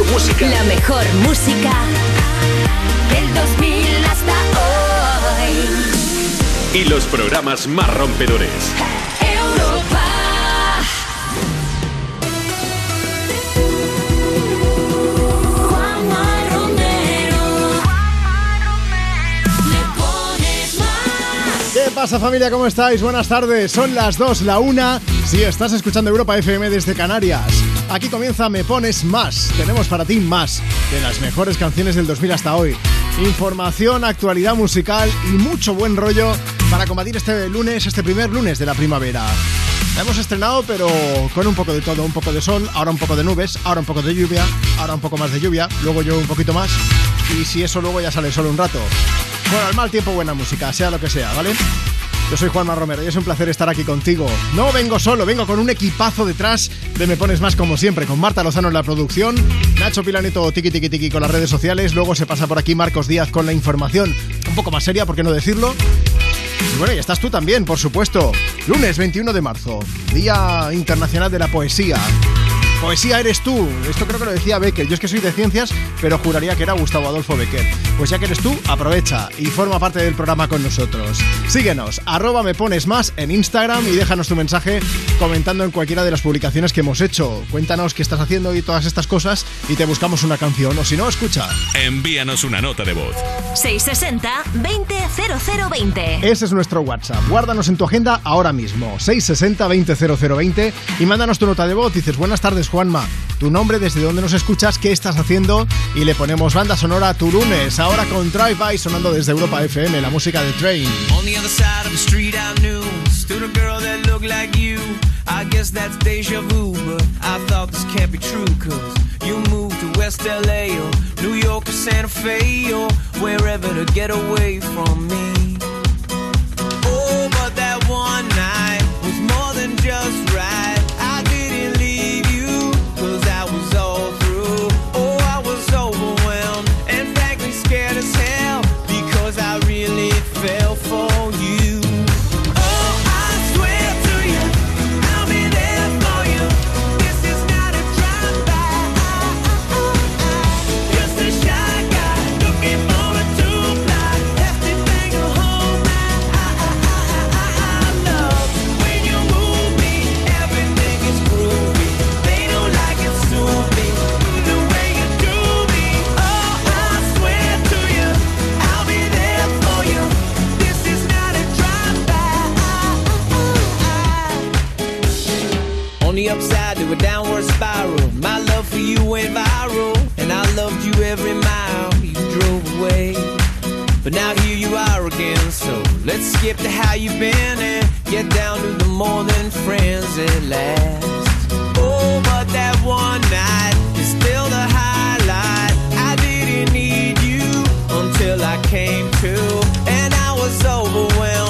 mejor música. La mejor música del 2000 hasta hoy. Y los programas más rompedores. Europa. Juanma Romero. Le pones más. ¿Qué pasa familia? ¿Cómo estáis? Buenas tardes. Son las 2, la 1. Si estás escuchando Europa FM desde Canarias. Aquí comienza Me Pones Más. Tenemos para ti más de las mejores canciones del 2000 hasta hoy. Información, actualidad musical y mucho buen rollo para combatir este lunes, este primer lunes de la primavera. Hemos estrenado, pero con un poco de todo, un poco de sol, ahora un poco de nubes, ahora un poco de lluvia, ahora un poco más de lluvia, luego yo un poquito más. Y si eso luego ya sale solo un rato. Bueno, al mal tiempo buena música, sea lo que sea, ¿vale? Yo soy Juanma Romero y es un placer estar aquí contigo. No vengo solo, vengo con un equipazo detrás de Me Pones Más como siempre, con Marta Lozano en la producción, Nacho Pilanito tiki tiki tiki con las redes sociales, luego se pasa por aquí Marcos Díaz con la información un poco más seria, ¿por qué no decirlo? Y bueno, y estás tú también, por supuesto. Lunes 21 de marzo, Día Internacional de la Poesía. Poesía eres tú. Esto creo que lo decía Becker. Yo es que soy de ciencias, pero juraría que era Gustavo Adolfo Becker. Pues ya que eres tú, aprovecha y forma parte del programa con nosotros. Síguenos, arroba me pones más en Instagram y déjanos tu mensaje comentando en cualquiera de las publicaciones que hemos hecho. Cuéntanos qué estás haciendo y todas estas cosas y te buscamos una canción. O si no, escucha. Envíanos una nota de voz. 660-200020. Ese es nuestro WhatsApp. Guárdanos en tu agenda ahora mismo. 660-200020 y mándanos tu nota de voz. Dices, buenas tardes, Juanma. Tu nombre, desde dónde nos escuchas, qué estás haciendo y le ponemos banda sonora a tu lunes. Ahora con Drive By sonando desde Europa FM, la música de Train. On the other side of the street I knew Stood a girl that looked like you I guess that's deja vu But I thought this can't be true Cause you moved to West LA Or New York or Santa Fe Or wherever to get away from me let's skip to how you've been And get down to the more than friends at last. Oh, but that one night is still the highlight. I didn't need you until I came to And I was overwhelmed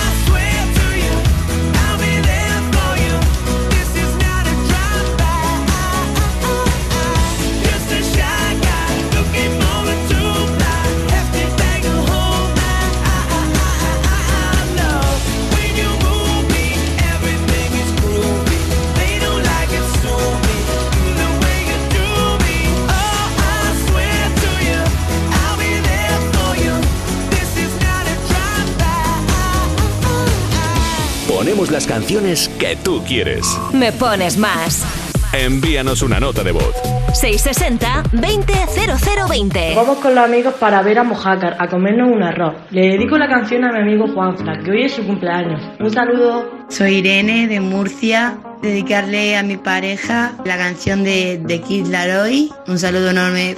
ponemos las canciones que tú quieres. Me pones más. Envíanos una nota de voz. 660-200020. Vamos con los amigos para ver a Mojácar, a comernos un arroz. Le dedico la canción a mi amigo Juanfra, que hoy es su cumpleaños. Un saludo. Soy Irene de Murcia. Dedicarle a mi pareja la canción de, de Kid Laroi. Un saludo enorme.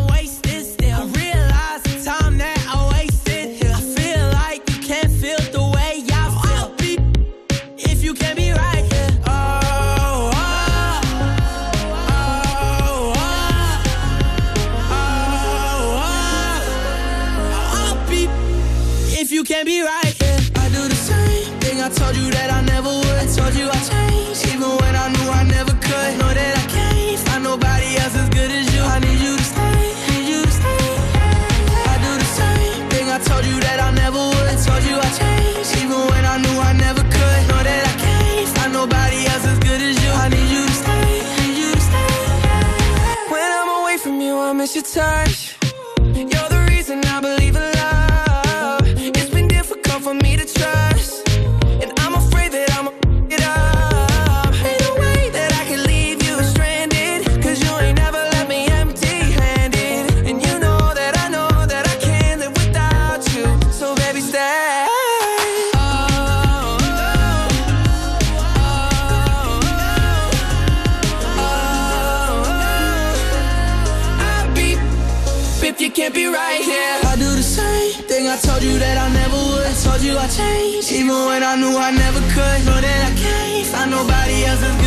doesn't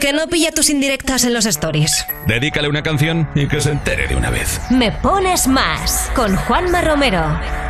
Que no pilla tus indirectas en los stories. Dedícale una canción y que se entere de una vez. Me pones más con Juanma Romero.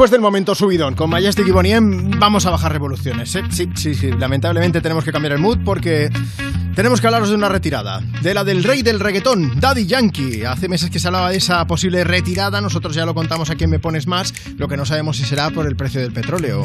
Después del momento subidón con Majestic y Boniem, vamos a bajar revoluciones. ¿eh? Sí, sí, sí. Lamentablemente tenemos que cambiar el mood porque tenemos que hablaros de una retirada. De la del rey del reggaetón, Daddy Yankee. Hace meses que se hablaba de esa posible retirada. Nosotros ya lo contamos a quien me pones más. Lo que no sabemos si será por el precio del petróleo.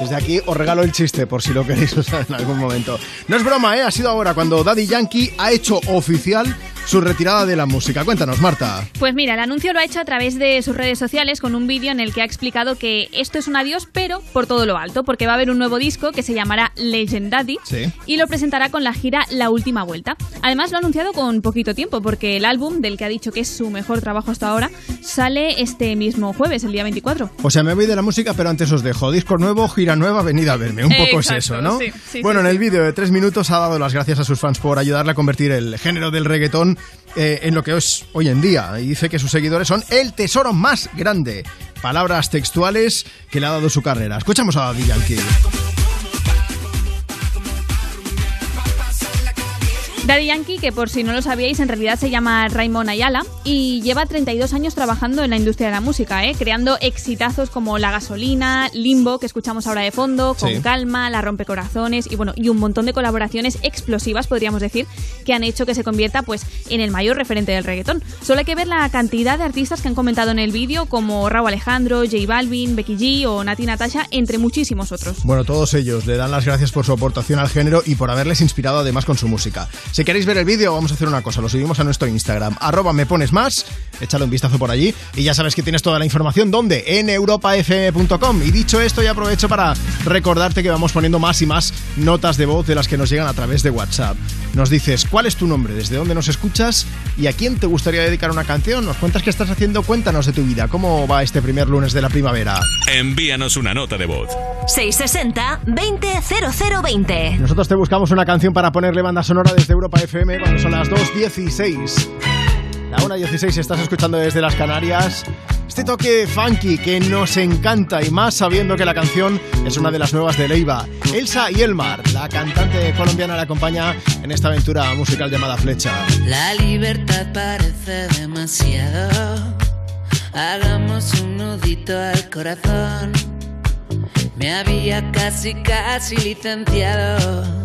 Desde aquí os regalo el chiste por si lo queréis usar en algún momento. No es broma, ¿eh? Ha sido ahora cuando Daddy Yankee ha hecho oficial su retirada de la música. Cuéntanos, Marta. Pues mira, el anuncio lo ha hecho a través de sus redes sociales con un vídeo en el que ha explicado que esto es un adiós, pero por todo lo alto, porque va a haber un nuevo disco que se llamará Legend Daddy y lo presentará con la gira La Última Vuelta. Además, lo ha anunciado con poquito tiempo, porque el álbum, del que ha dicho que es su mejor trabajo hasta ahora, sale este mismo jueves, el día 24. O sea, me voy de la música, pero antes os dejo. Disco nuevo, gira nueva, venid a verme. Un poco es eso, ¿no? bueno, en el vídeo de tres minutos ha dado las gracias a sus fans por ayudarle a convertir el género del reggaetón eh, en lo que es hoy en día. Y dice que sus seguidores son el tesoro más grande. Palabras textuales que le ha dado su carrera. Escuchamos a Daddy Yankee. Daddy Yankee, que por si no lo sabíais, en realidad se llama Raymond Ayala y lleva 32 años trabajando en la industria de la música, ¿eh? creando exitazos como La Gasolina, Limbo, que escuchamos ahora de fondo, Con Calma, La Rompecorazones y bueno, y un montón de colaboraciones explosivas, podríamos decir, que han hecho que se convierta pues en el mayor referente del reggaetón. Solo hay que ver la cantidad de artistas que han comentado en el vídeo, como Raúl Alejandro, J Balvin, Becky G o Nati Natasha, entre muchísimos otros. Bueno, todos ellos le dan las gracias por su aportación al género y por haberles inspirado además con su música. Si queréis ver el vídeo, vamos a hacer una cosa, lo subimos a nuestro Instagram, arroba me pones más, échale un vistazo por allí y ya sabes que tienes toda la información, ¿dónde? En europafm.com. Y dicho esto, ya aprovecho para recordarte que vamos poniendo más y más notas de voz de las que nos llegan a través de WhatsApp. Nos dices cuál es tu nombre, desde dónde nos escuchas y a quién te gustaría dedicar una canción. Nos cuentas qué estás haciendo, cuéntanos de tu vida, cómo va este primer lunes de la primavera. Envíanos una nota de voz. 660-200020. Nosotros te buscamos una canción para ponerle banda sonora desde Europa FM cuando son las 2.16. La 1.16 estás escuchando desde las Canarias. Este toque funky que nos encanta y más sabiendo que la canción es una de las nuevas de Leiva. Elsa y Elmar, la cantante colombiana, la acompaña en esta aventura musical llamada Flecha. La libertad parece demasiado. Hagamos un nudito al corazón. Me había casi, casi licenciado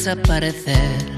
Desaparecer.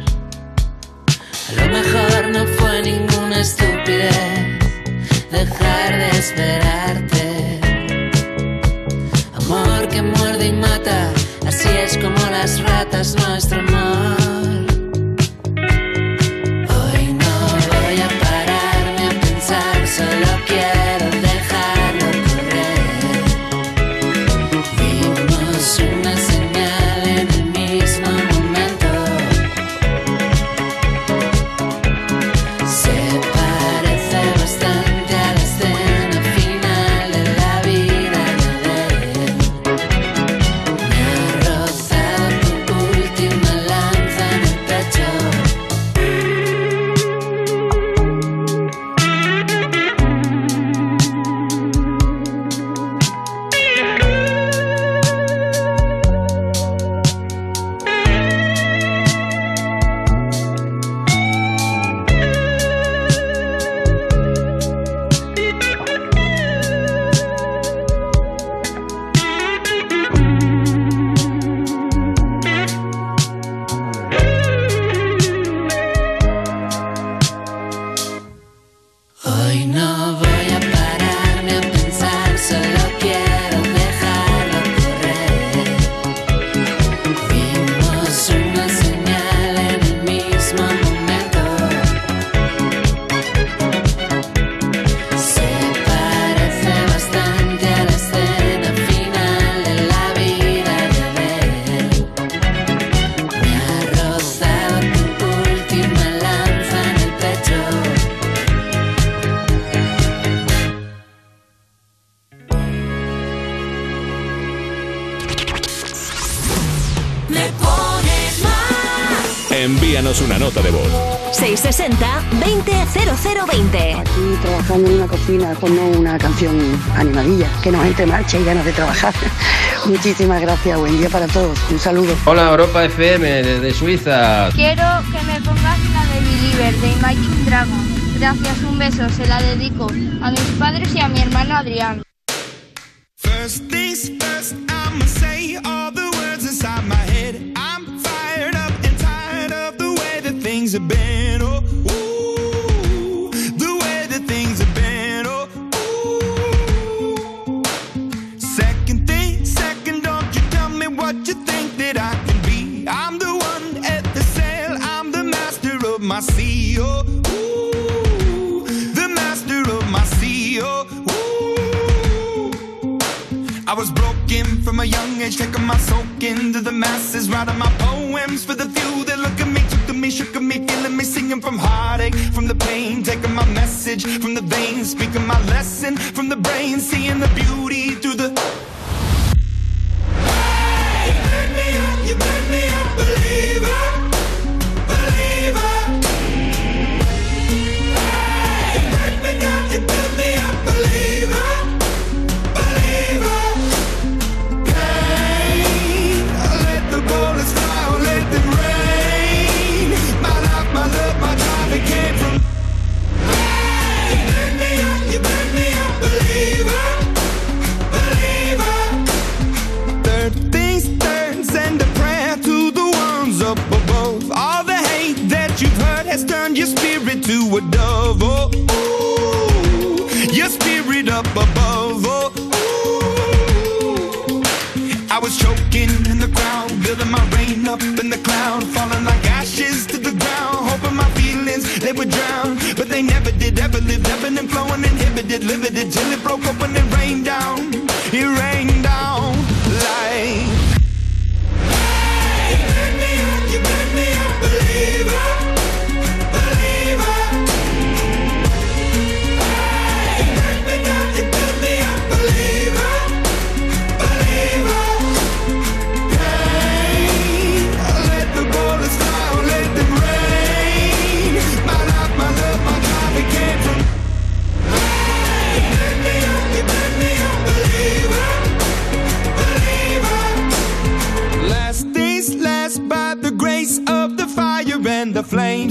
Que nos entre marcha y ganas de trabajar. Muchísimas gracias, buen día para todos. Un saludo. Hola Europa FM desde Suiza. Quiero que me pongas la de Believer de Imagine Dragon. Gracias, un beso, se la dedico a mis padres y a mi hermano Adrián.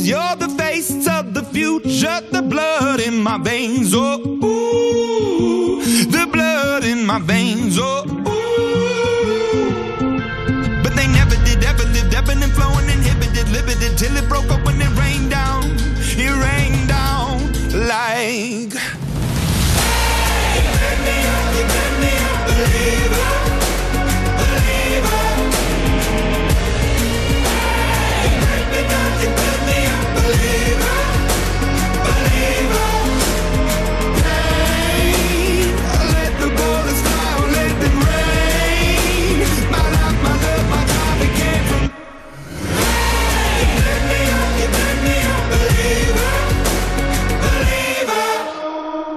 You're the face of the future, the blood in my veins. Oh, ooh, the blood in my veins. Oh,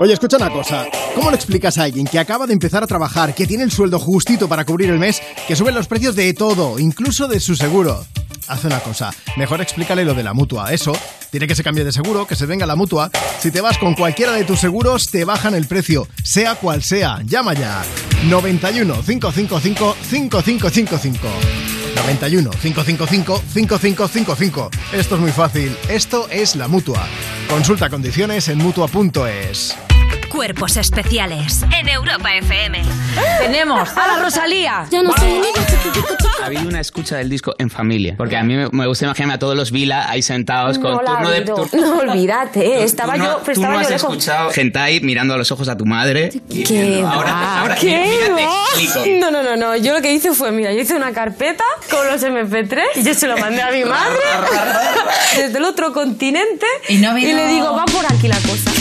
Oye, escucha una cosa. ¿Cómo le explicas a alguien que acaba de empezar a trabajar, que tiene el sueldo justito para cubrir el mes, que suben los precios de todo, incluso de su seguro? Haz una cosa, mejor explícale lo de la mutua. Eso, tiene que se cambie de seguro, que se venga la mutua. Si te vas con cualquiera de tus seguros, te bajan el precio, sea cual sea. Llama ya. 91 555 5555. 91 555 5555. Esto es muy fácil. Esto es la mutua. Consulta condiciones en mutua.es. Cuerpos especiales en Europa FM. Tenemos a la Rosalía. Ya no soy Ha habido una escucha del disco en familia. Porque a mí me, me gusta imaginarme a todos los Vila ahí sentados con No turno de. tur- No, olvídate. Estaba tú no, yo, tú estaba no yo has escuchado hentai mirando a los ojos a tu madre. ¿Qué ahora, va? ahora ¿Qué. No, no, no, no. Yo lo que hice fue, mira, yo hice una carpeta con los MP3 y yo se lo mandé a mi madre desde el otro continente y, no vino- le digo, va por aquí la cosa.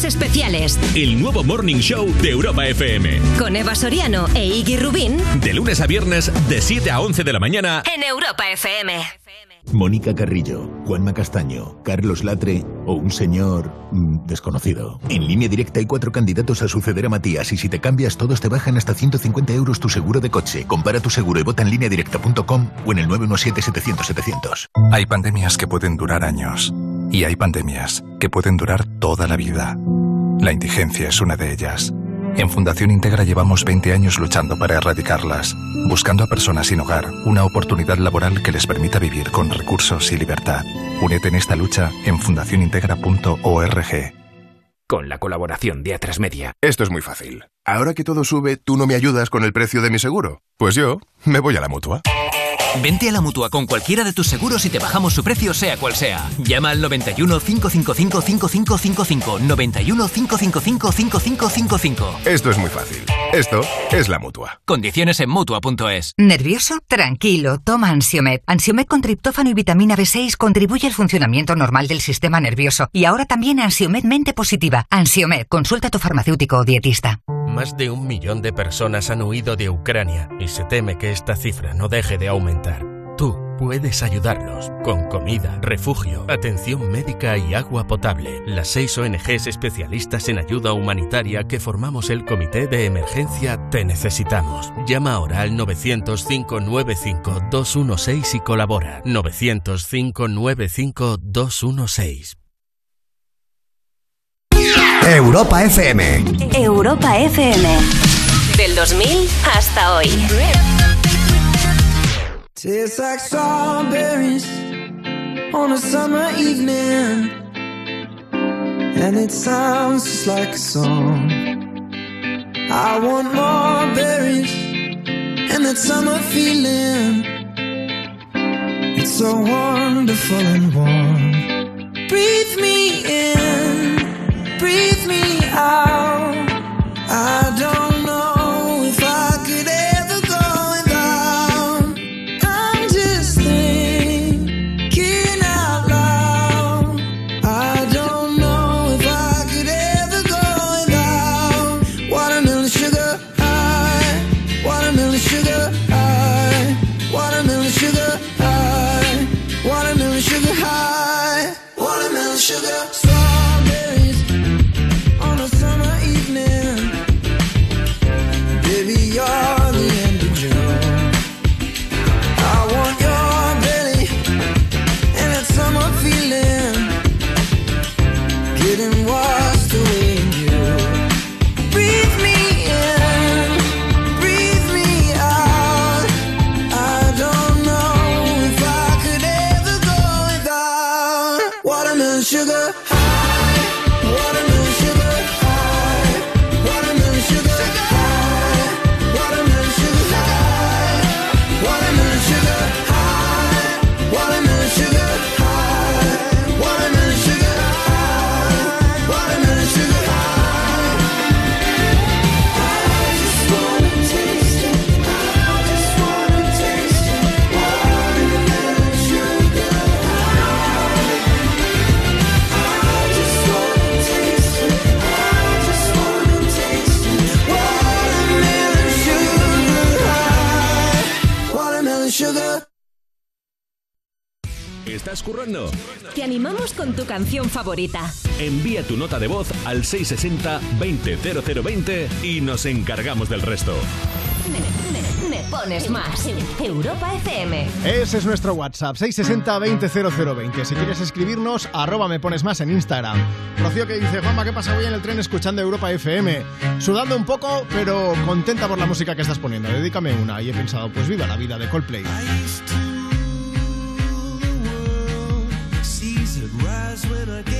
Cuerpos especiales El nuevo Morning Show de Europa FM. con Eva Soriano e Iggy Rubín De lunes a viernes, de 7 a 11 de la mañana. en Europa FM. Mónica Carrillo, Juanma Castaño, Carlos Latre o un señor mm, desconocido. En línea directa hay cuatro candidatos a suceder a Matías y si te cambias todos te bajan hasta 150 euros tu seguro de coche. Compara tu seguro y vota en lineadirecta.com o en el 917-700-700. Hay pandemias que pueden durar años y hay pandemias que pueden durar toda la vida. La indigencia es una de ellas. En Fundación Integra llevamos 20 años luchando para erradicarlas, buscando a personas sin hogar una oportunidad laboral que les permita vivir con recursos y libertad. Únete en esta lucha en fundacionintegra.org. Con la colaboración de Atrasmedia. Esto es muy fácil. Ahora que todo sube, ¿tú no me ayudas con el precio de mi seguro? Pues yo me voy a la mutua. Vente a la mutua con cualquiera de tus seguros y te bajamos su precio, sea cual sea. Llama al 91 555 5555. 91 555 5555. Esto es muy fácil. Esto es la mutua. Condiciones en mutua.es. ¿Nervioso? Tranquilo, toma Ansiomed. Ansiomed con triptófano y vitamina B6 contribuye al funcionamiento normal del sistema nervioso. Y ahora también Ansiomed Mente Positiva. Ansiomed, consulta a tu farmacéutico o dietista. Más de un millón de personas han huido de Ucrania y se teme que esta cifra no deje de aumentar. Tú puedes ayudarlos con comida, refugio, atención médica y agua potable. Las seis ONGs especialistas en ayuda humanitaria que formamos el Comité de Emergencia Te Necesitamos. Llama ahora al 900-595-216 y colabora. 900-595-216. Europa FM. Europa FM. Del 2000 hasta hoy. Tastes like strawberries on a summer evening, and it sounds just like a song. I want more berries and that summer feeling. It's so wonderful and warm. Breathe me in, breathe me out. ¿Estás currando? Te animamos con tu canción favorita. Envía tu nota de voz al 660-200020 y nos encargamos del resto. Me, me pones más. Europa FM. Ese es nuestro WhatsApp, 660-200020. Si quieres escribirnos, arroba me pones más en Instagram. Rocío que dice, Juanma, ¿qué pasa? Voy en el tren escuchando Europa FM. Sudando un poco, pero contenta por la música que estás poniendo. Dedícame una. Y he pensado, pues viva la vida de Coldplay. When I gave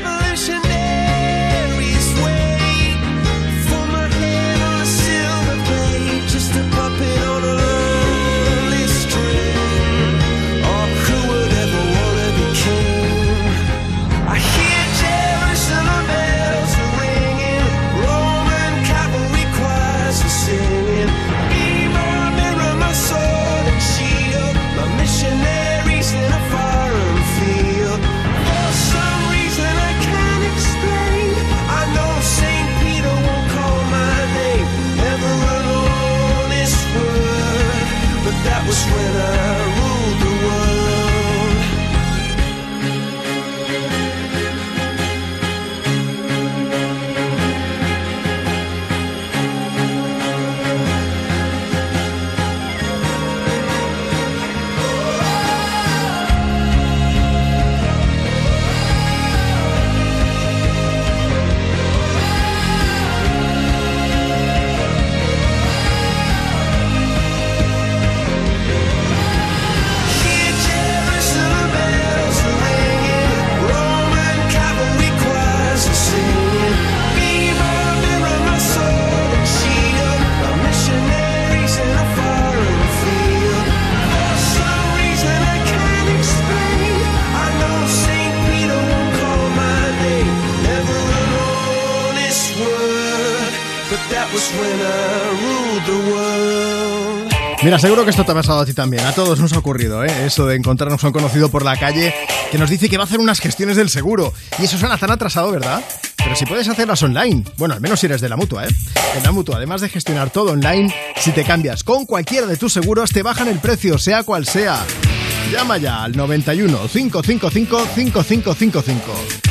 Mira, seguro que esto te ha pasado a ti también. A todos nos ha ocurrido, ¿eh? Eso de encontrarnos a un conocido por la calle que nos dice que va a hacer unas gestiones del seguro. Y eso suena tan atrasado, ¿verdad? Pero si puedes hacerlas online. Bueno, al menos si eres de la mutua, ¿eh? En la mutua, además de gestionar todo online, si te cambias con cualquiera de tus seguros, te bajan el precio, sea cual sea. Llama ya al 91 555 5555.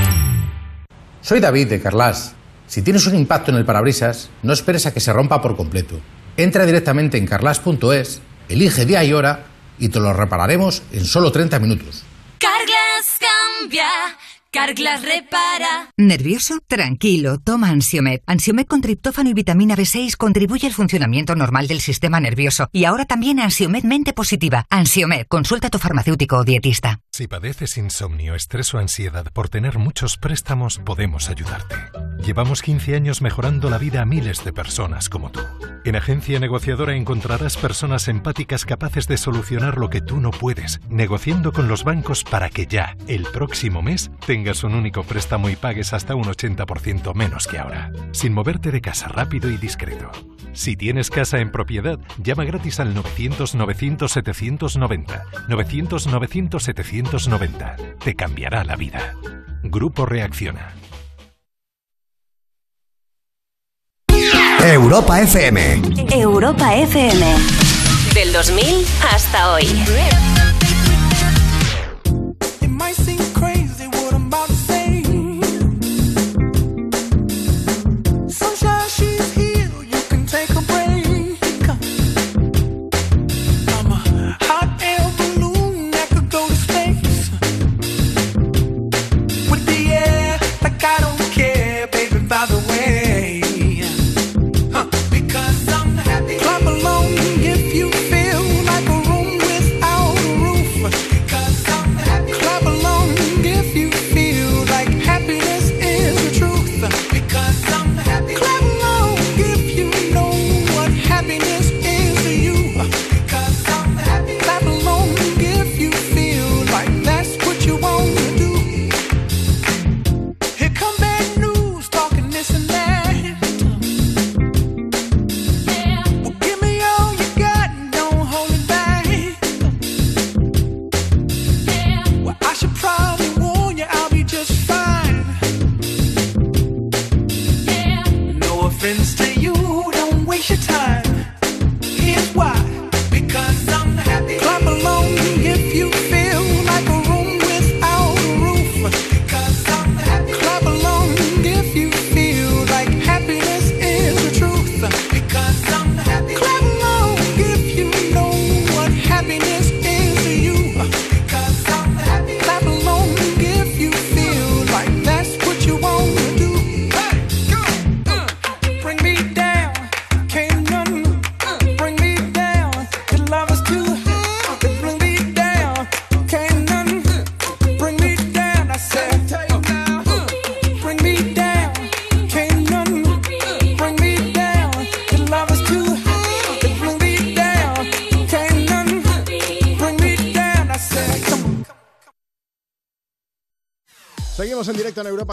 Soy David de Carlas. Si tienes un impacto en el parabrisas, no esperes a que se rompa por completo. Entra directamente en carlas.es, elige día y hora y te lo repararemos en solo 30 minutos. Carglass cambia, Carglass repara. ¿Nervioso? Tranquilo, toma Ansiomed. Ansiomed con triptófano y vitamina B6 contribuye al funcionamiento normal del sistema nervioso. Y ahora también Ansiomed mente positiva. Ansiomed, consulta a tu farmacéutico o dietista. Si padeces insomnio, estrés o ansiedad por tener muchos préstamos, podemos ayudarte. Llevamos 15 años mejorando la vida a miles de personas como tú. En Agencia Negociadora encontrarás personas empáticas capaces de solucionar lo que tú no puedes, negociando con los bancos para que ya, el próximo mes, tengas un único préstamo y pagues hasta un 80% menos que ahora, sin moverte de casa rápido y discreto. Si tienes casa en propiedad, llama gratis al 900-900-790. 900-900-790. Te cambiará la vida. Grupo Reacciona. Europa FM. Europa FM. Del 2000 hasta hoy.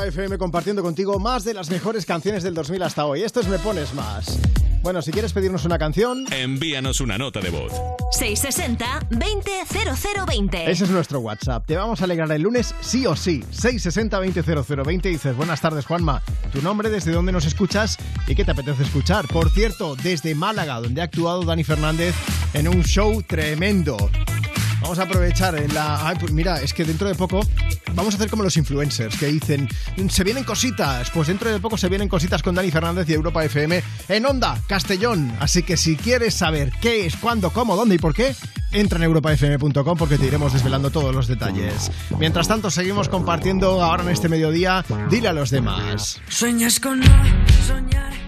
FM compartiendo contigo más de las mejores canciones del 2000 hasta hoy. Esto es Me Pones Más. Bueno, si quieres pedirnos una canción, Envíanos una nota de voz. 660-200020. ese es nuestro WhatsApp. Te vamos a alegrar el lunes sí o sí. 660-200020 y dices, buenas tardes Juanma, tu nombre, desde dónde nos escuchas y qué te apetece escuchar. Por cierto, desde Málaga, donde ha actuado Dani Fernández en un show tremendo. Vamos a aprovechar en la... Ay, pues mira, es que dentro de poco vamos a hacer como los influencers que dicen, se vienen cositas. Pues dentro de poco se vienen cositas con Dani Fernández y Europa FM en Onda, Castellón. Así que si quieres saber qué es, cuándo, cómo, dónde y por qué, entra en europafm.com porque te iremos desvelando todos los detalles. Mientras tanto, seguimos compartiendo ahora en este mediodía, dile a los demás. Sueñas con no soñar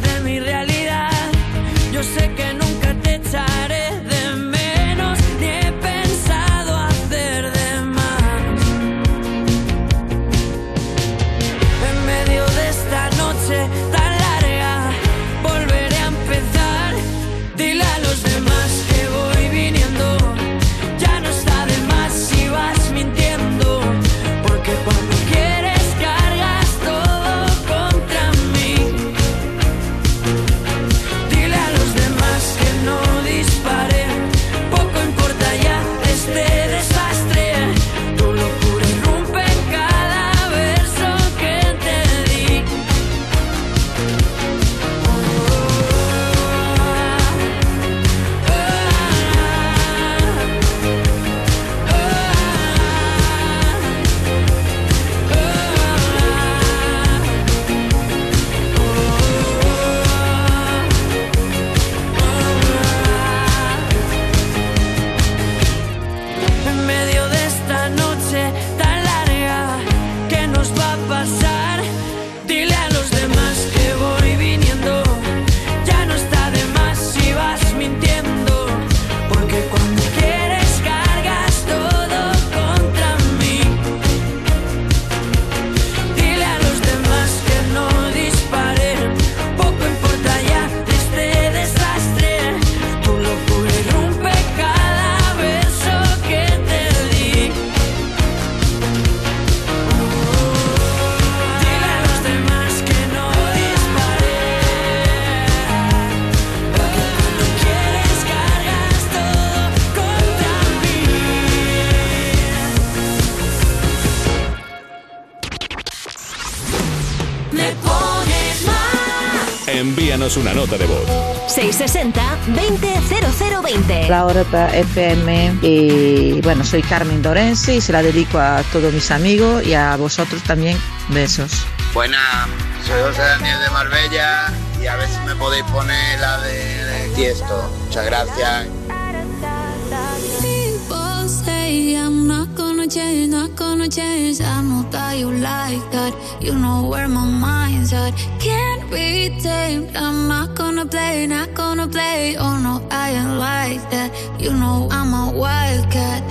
de mi realidad. La Europa FM y bueno, soy Carmen Dorense y se la dedico a todos mis amigos y a vosotros también. Besos. Buena, soy José Daniel de Marbella y a ver si me podéis poner la de, de Tiesto. Muchas gracias. People say I'm not gonna change, not gonna change. I know that you like that. You know where my mind's at. Can't be tamed. I'm not gonna play, not gonna play. Oh no, Ain't like that. You know I'm a wildcat.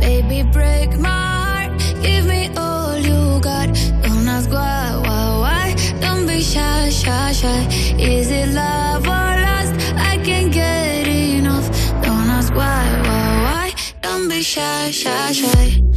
Baby, break my heart. Give me all you got. Don't ask why, why, why. Don't be shy, shy, shy. Is it love or lust? I can't get enough. Don't ask why, why, why. Don't be shy, shy, shy.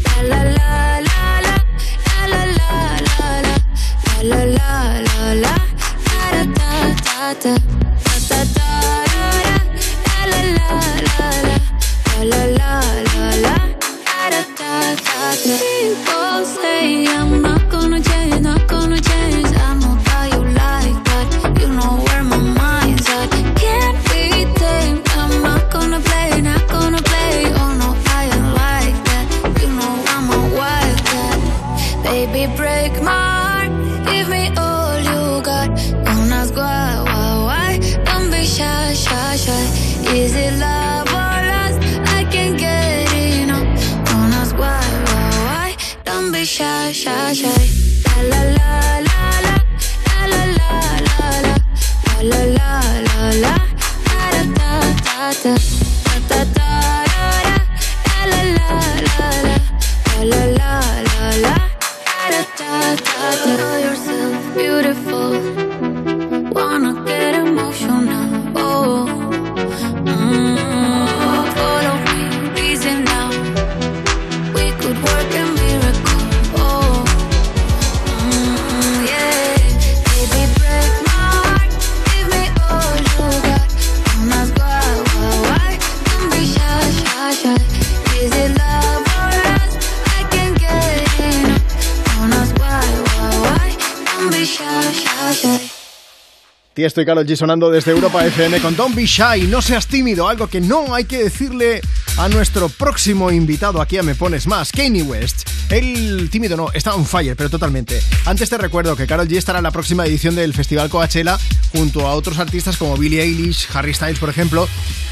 Tiesto y Karol G sonando desde Europa FM con Don't Be Shy, no seas tímido, algo que no hay que decirle a nuestro próximo invitado aquí a Me Pones Más, Kanye West. El tímido no, está on fire, pero totalmente. Antes te recuerdo que Karol G estará en la próxima edición del Festival Coachella junto a otros artistas como Billie Eilish, Harry Styles, por ejemplo.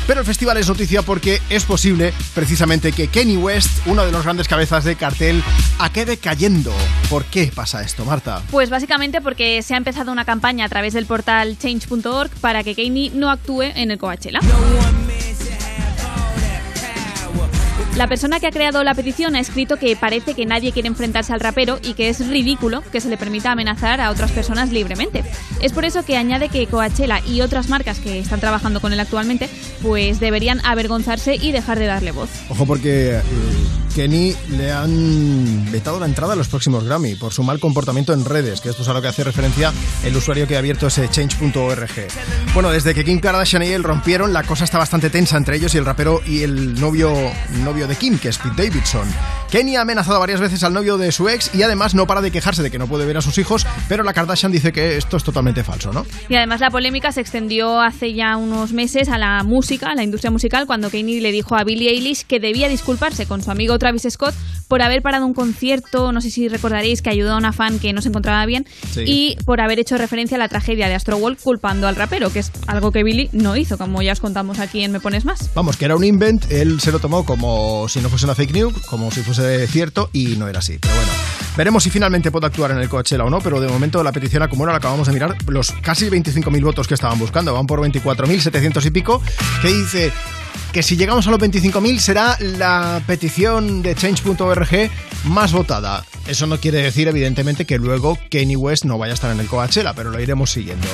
Pero el festival es noticia porque es posible precisamente que Kanye West, uno de los grandes cabezas de cartel, acabe cayendo. ¿Por qué pasa esto, Marta? Pues básicamente porque se ha empezado una campaña a través del portal change.org para que Kanye no actúe en el Coachella. La persona que ha creado la petición ha escrito que parece que nadie quiere enfrentarse al rapero y que es ridículo que se le permita amenazar a otras personas libremente. Es por eso que añade que Coachella y otras marcas que están trabajando con él actualmente pues deberían avergonzarse y dejar de darle voz. Ojo porque eh, Kenny le han vetado la entrada a los próximos Grammy por su mal comportamiento en redes, que esto es a lo que hace referencia el usuario que ha abierto ese change.org. Bueno, desde que Kim Kardashian y él rompieron, la cosa está bastante tensa entre ellos y el rapero y el novio, novio de Kim, que es Pete Davidson. Kenny ha amenazado varias veces al novio de su ex y además no para de quejarse de que no puede ver a sus hijos, pero la Kardashian dice que esto es totalmente falso. Y además la polémica se extendió hace ya unos meses a la música, a la industria musical, cuando Kanye le dijo a Billie Eilish que debía disculparse con su amigo Travis Scott por haber parado un concierto, no sé si recordaréis que ayudó a una fan que no se encontraba bien, Sí. y por haber hecho referencia a la tragedia de Astroworld culpando al rapero, que es algo que Billie no hizo, como ya os contamos aquí en Me Pones Más. Vamos, que era un invent, él se lo tomó como si no fuese una fake news, como si fuese cierto y no era así. Pero bueno, veremos si finalmente puede actuar en el Coachella o no, pero de momento la petición acumula, la acabamos de mirar, los casi 25.000 votos que estaban buscando, van por 24.700 y pico, que dice que si llegamos a los 25.000 será la petición de change.org más votada. Eso no quiere decir, evidentemente, que luego Kanye West no vaya a estar en el Coachella, pero lo iremos siguiendo.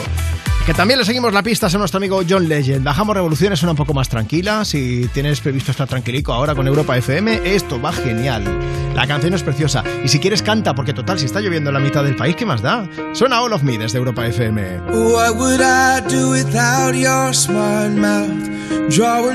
Que también le seguimos la pista a nuestro amigo John Legend. Bajamos revoluciones una un poco más tranquila. Si tienes previsto estar tranquilico ahora con Europa FM, esto va genial. La canción es preciosa. Y si quieres, canta, porque total, si está lloviendo en la mitad del país, ¿qué más da? Suena All of Me desde Europa FM. What would I do without your mouth?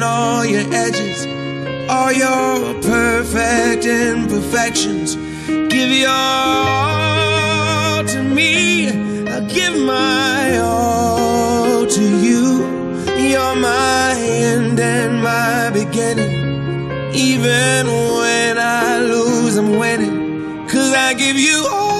and all your edges, all your perfect imperfections. Give your all to me, I'll give my all to you. You're my end and my beginning. Even when I lose, I'm winning. Cause I give you all.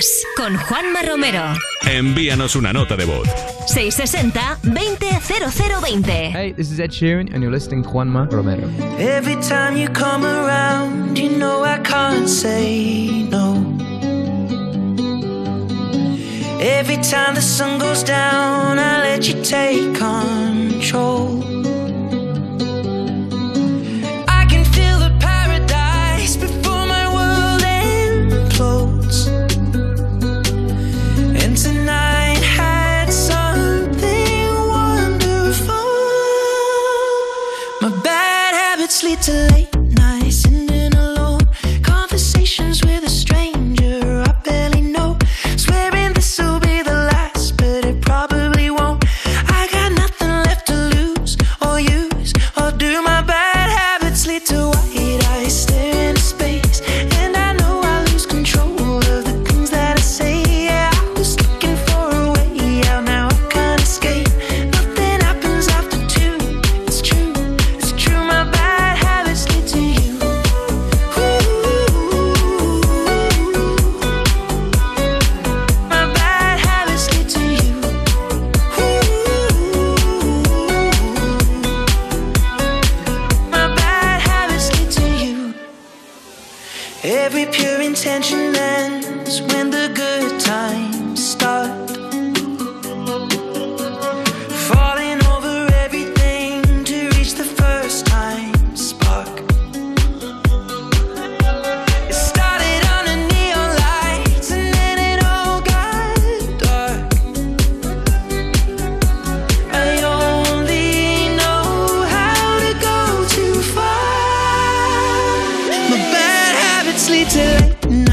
Días con Juanma Romero. Envíanos una nota de voz. 660-200020. Hey, this is Ed Sheeran and you're listening Juanma Romero. Every time you come around, you know I can't say no. Every time the sun goes down, I let you take control. sleep till late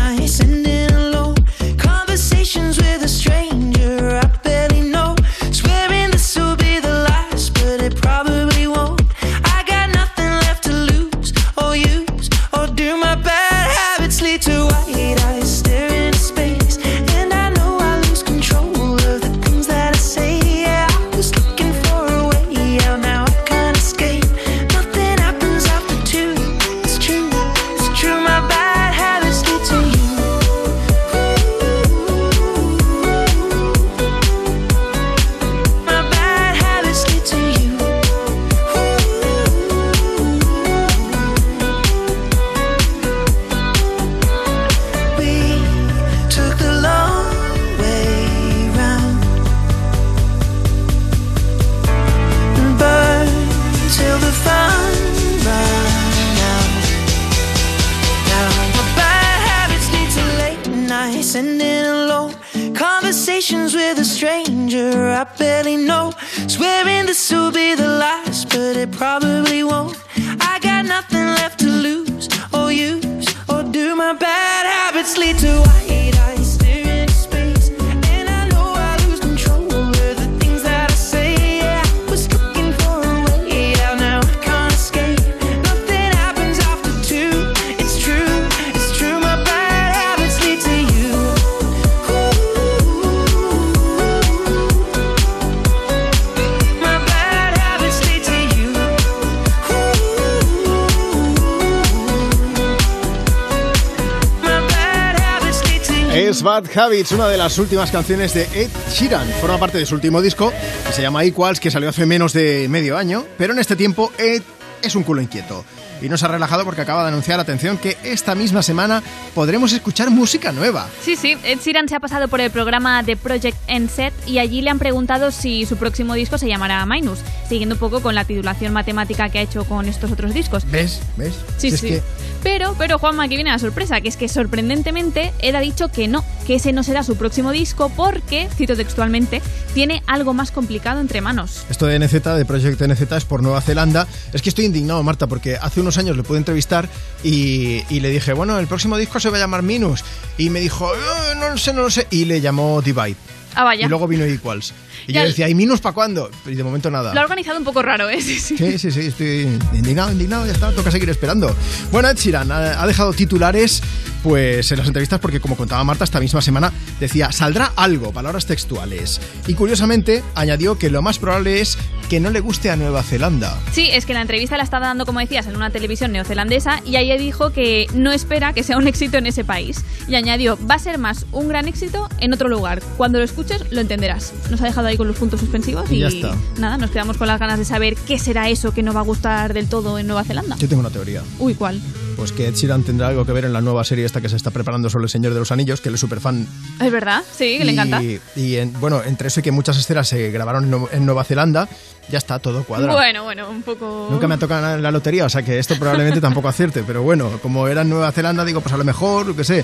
Bad Habits, una de las últimas canciones de Ed Sheeran. Forma parte de su último disco, que se llama Equals, que salió hace menos de medio año. Pero en este tiempo, Ed es un culo inquieto. Y no se ha relajado porque acaba de anunciar, atención, que esta misma semana podremos escuchar música nueva. Sí, sí, Ed Sheeran se ha pasado por el programa de Project Set y allí le han preguntado si su próximo disco se llamará Minus, siguiendo un poco con la titulación matemática que ha hecho con estos otros discos. ¿Ves? ¿Ves? Sí, Si es sí. que- Pero, pero Juanma, aquí viene la sorpresa, que es que sorprendentemente Ed ha dicho que no, que ese no será su próximo disco porque, cito textualmente, tiene algo más complicado entre manos. Esto de NZ, de Project NZ, es por Nueva Zelanda. Es que estoy indignado, Marta, porque hace unos años le pude entrevistar y, y le dije, bueno, el próximo disco se va a llamar Minus. Y me dijo, "Eh, no lo sé, no lo sé. Y le llamó Divide. Ah, vaya. Y luego vino Equals. Y Ya- yo decía, ¿y Minus para cuándo? Y de momento nada. Lo ha organizado un poco raro, ¿eh? Sí, sí. Sí, sí, sí, estoy indignado, indignado, ya está, toca seguir esperando. Bueno, Ed Sheeran ha, ha dejado titulares pues en las entrevistas porque como contaba Marta esta misma semana decía, saldrá algo, palabras textuales. Y curiosamente añadió que lo más probable es que no le guste a Nueva Zelanda. Sí, es que la entrevista la estaba dando, como decías, en una televisión neozelandesa y ahí dijo que no espera que sea un éxito en ese país. Y añadió, va a ser más un gran éxito en otro lugar. Cuando lo escuches lo entenderás. Nos ha dejado ahí con los puntos suspensivos Y y, ya está. nada, nos quedamos con las ganas de saber qué será eso que no va a gustar del todo en Nueva Zelanda. Yo tengo una teoría. Uy, ¿cuál? Pues que Ed Sheeran tendrá algo que ver en la nueva serie esta que se está preparando sobre el Señor de los Anillos, que él es súper fan ¿Es verdad? Sí, que le encanta. Y en- bueno, entre eso y que muchas escenas se grabaron en, Nu- en Nueva Zelanda, ya está todo cuadrado. Bueno, bueno, un poco... Nunca me ha tocado nada en la lotería, o sea que esto probablemente tampoco acierte, pero bueno, como era en Nueva Zelanda, digo, pues a lo mejor, lo que sé.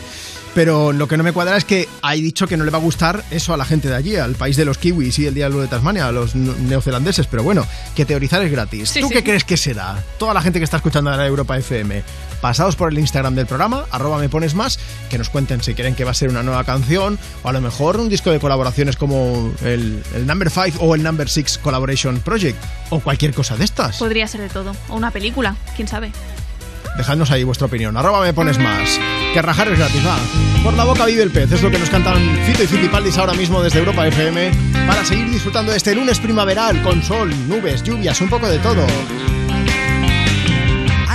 Pero lo que no me cuadra es que hay dicho que no le va a gustar eso a la gente de allí, al país de los kiwis y el diablo de Tasmania, a los neozelandeses, pero bueno, que teorizar es gratis. Sí, ¿Tú sí. qué crees que será? Toda la gente que está escuchando a la Europa FM, pasados por el Instagram del programa, arroba me pones más, que nos cuenten si creen que va a ser una nueva canción o a lo mejor un disco de colaboraciones como el, el Number 5 o el Number 6 Collaboration Project o cualquier cosa de estas. Podría ser de todo. O una película, quién sabe. Dejadnos ahí vuestra opinión. Arroba me pones más. Que rajar es gratis, va. Por la boca vive el pez. Es lo que nos cantan Fito y Fitipaldis ahora mismo desde Europa FM para seguir disfrutando de este lunes primaveral con sol, nubes, lluvias, un poco de todo.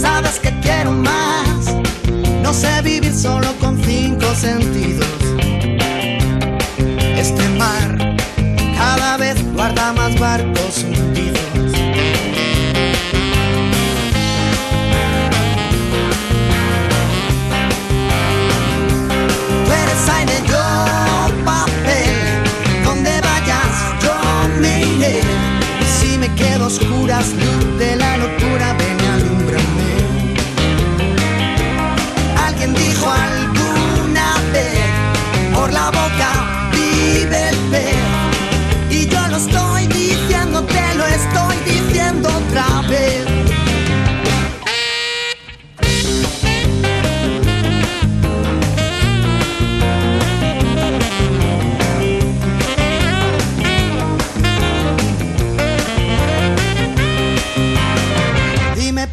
Sabes que quiero más. No sé vivir solo con cinco sentidos. Este mar cada vez guarda más barcos hundidos. Tú eres aire, yo papel. Donde vayas, yo me iré. Si me quedo a oscuras, luz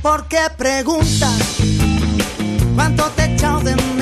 por qué preguntas cuánto te he de menos.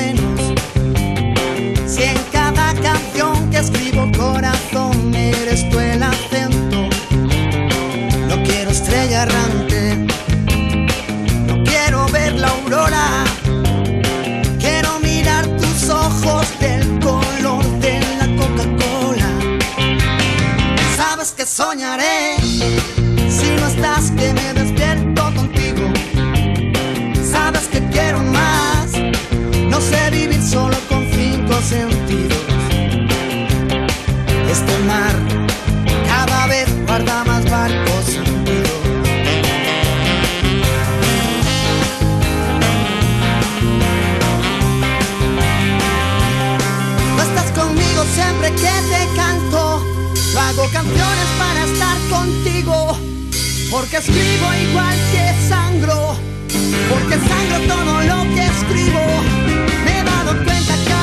Porque escribo igual que sangro. Porque sangro todo lo que escribo. Me da dado cuenta cada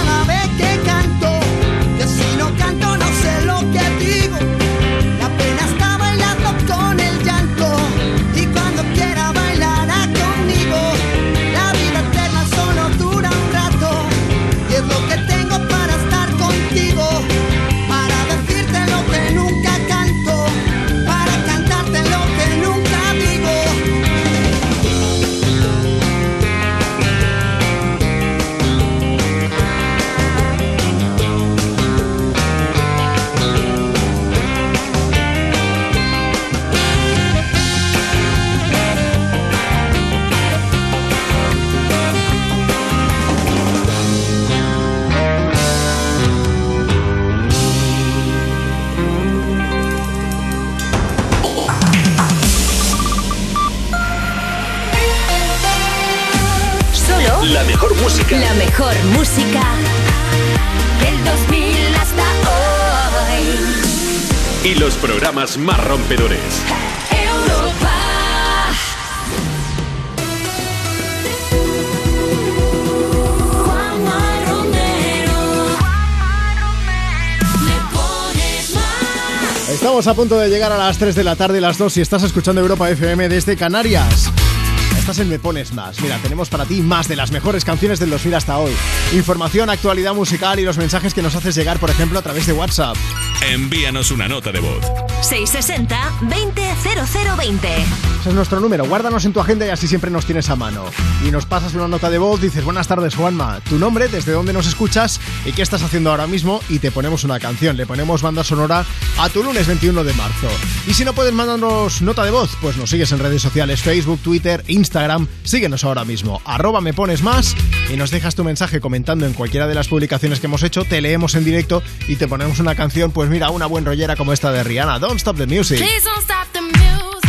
música. la mejor música del 2000 hasta hoy. Y los programas más rompedores. Europa. Juanma Romero. Me pones más. Estamos a punto de llegar a las 3 de la tarde, las 2 si estás escuchando Europa FM desde Canarias. Estás en Me Pones Más. Mira, tenemos para ti más de las mejores canciones del 2000 hasta hoy. Información, actualidad musical y los mensajes que nos haces llegar, por ejemplo, a través de WhatsApp. Envíanos una nota de voz. 660 200020. Ese es nuestro número. Guárdanos en tu agenda y así siempre nos tienes a mano. Y nos pasas una nota de voz, dices buenas tardes Juanma, tu nombre, desde dónde nos escuchas y qué estás haciendo ahora mismo y te ponemos una canción. Le ponemos banda sonora a tu lunes 21 de marzo. Y si no puedes mandarnos nota de voz, pues nos sigues en redes sociales, Facebook, Twitter, Instagram. Síguenos ahora mismo. Arroba me pones más y nos dejas tu mensaje comentando en cualquiera de las publicaciones que hemos hecho. Te leemos en directo y te ponemos una canción, pues mira, una buen rollera como esta de Rihanna. Don't stop the music. Please don't stop the music.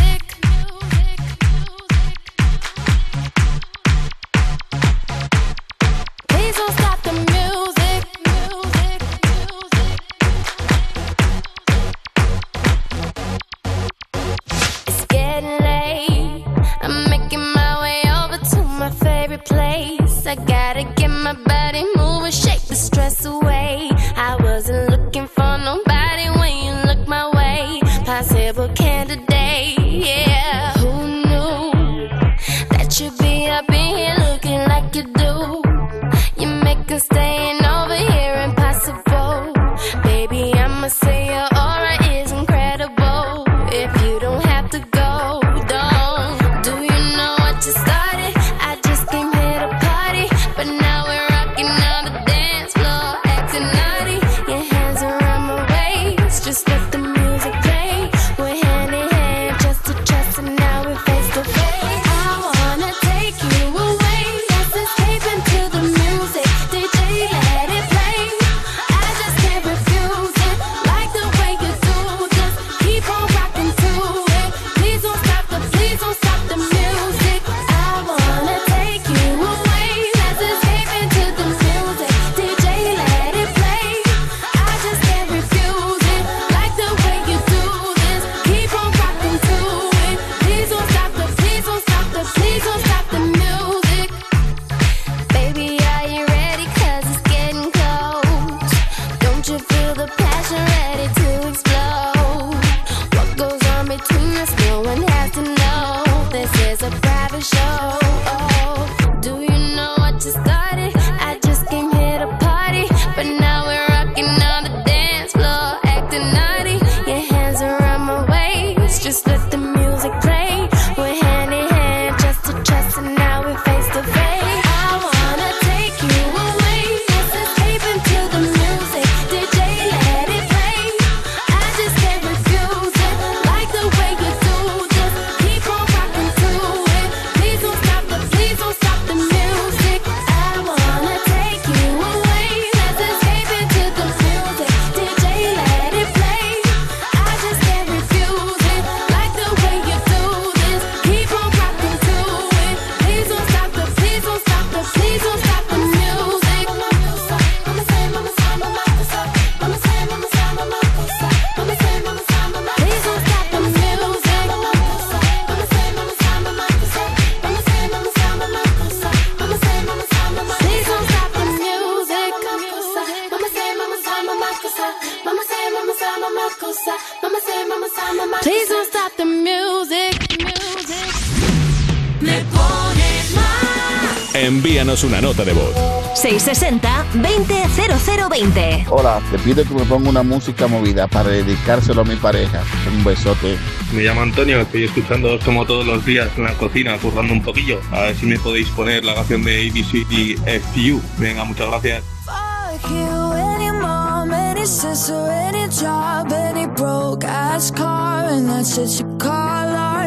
660-200020. Hola, te pido que me ponga una música movida para dedicárselo a mi pareja. Un besote. Me llamo Antonio, estoy escuchando como todos los días en la cocina, currando un poquillo. A ver si me podéis poner la canción de ABC y FU. Venga, muchas gracias.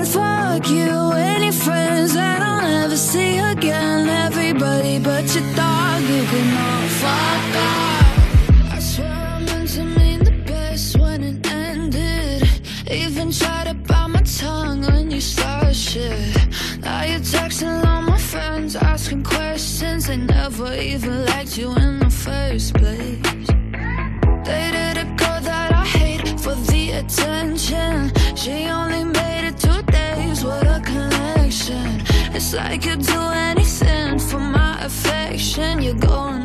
Fuck you, any friends that I'll never see again. Everybody but your dog. you cannot fuck up I swear I meant to mean the best when it ended Even tried to bite my tongue when you started shit Now you're texting all my friends asking questions They never even liked you in the first place Dated a girl that I hate for the attention She only made it two days, with a connection It's like you do anything going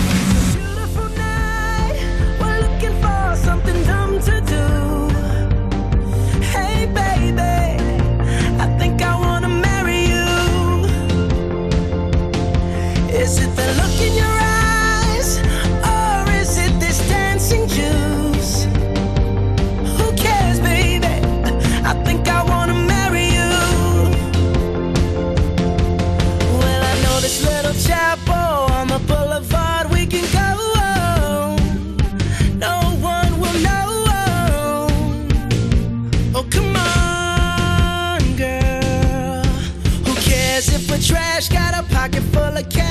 all cat.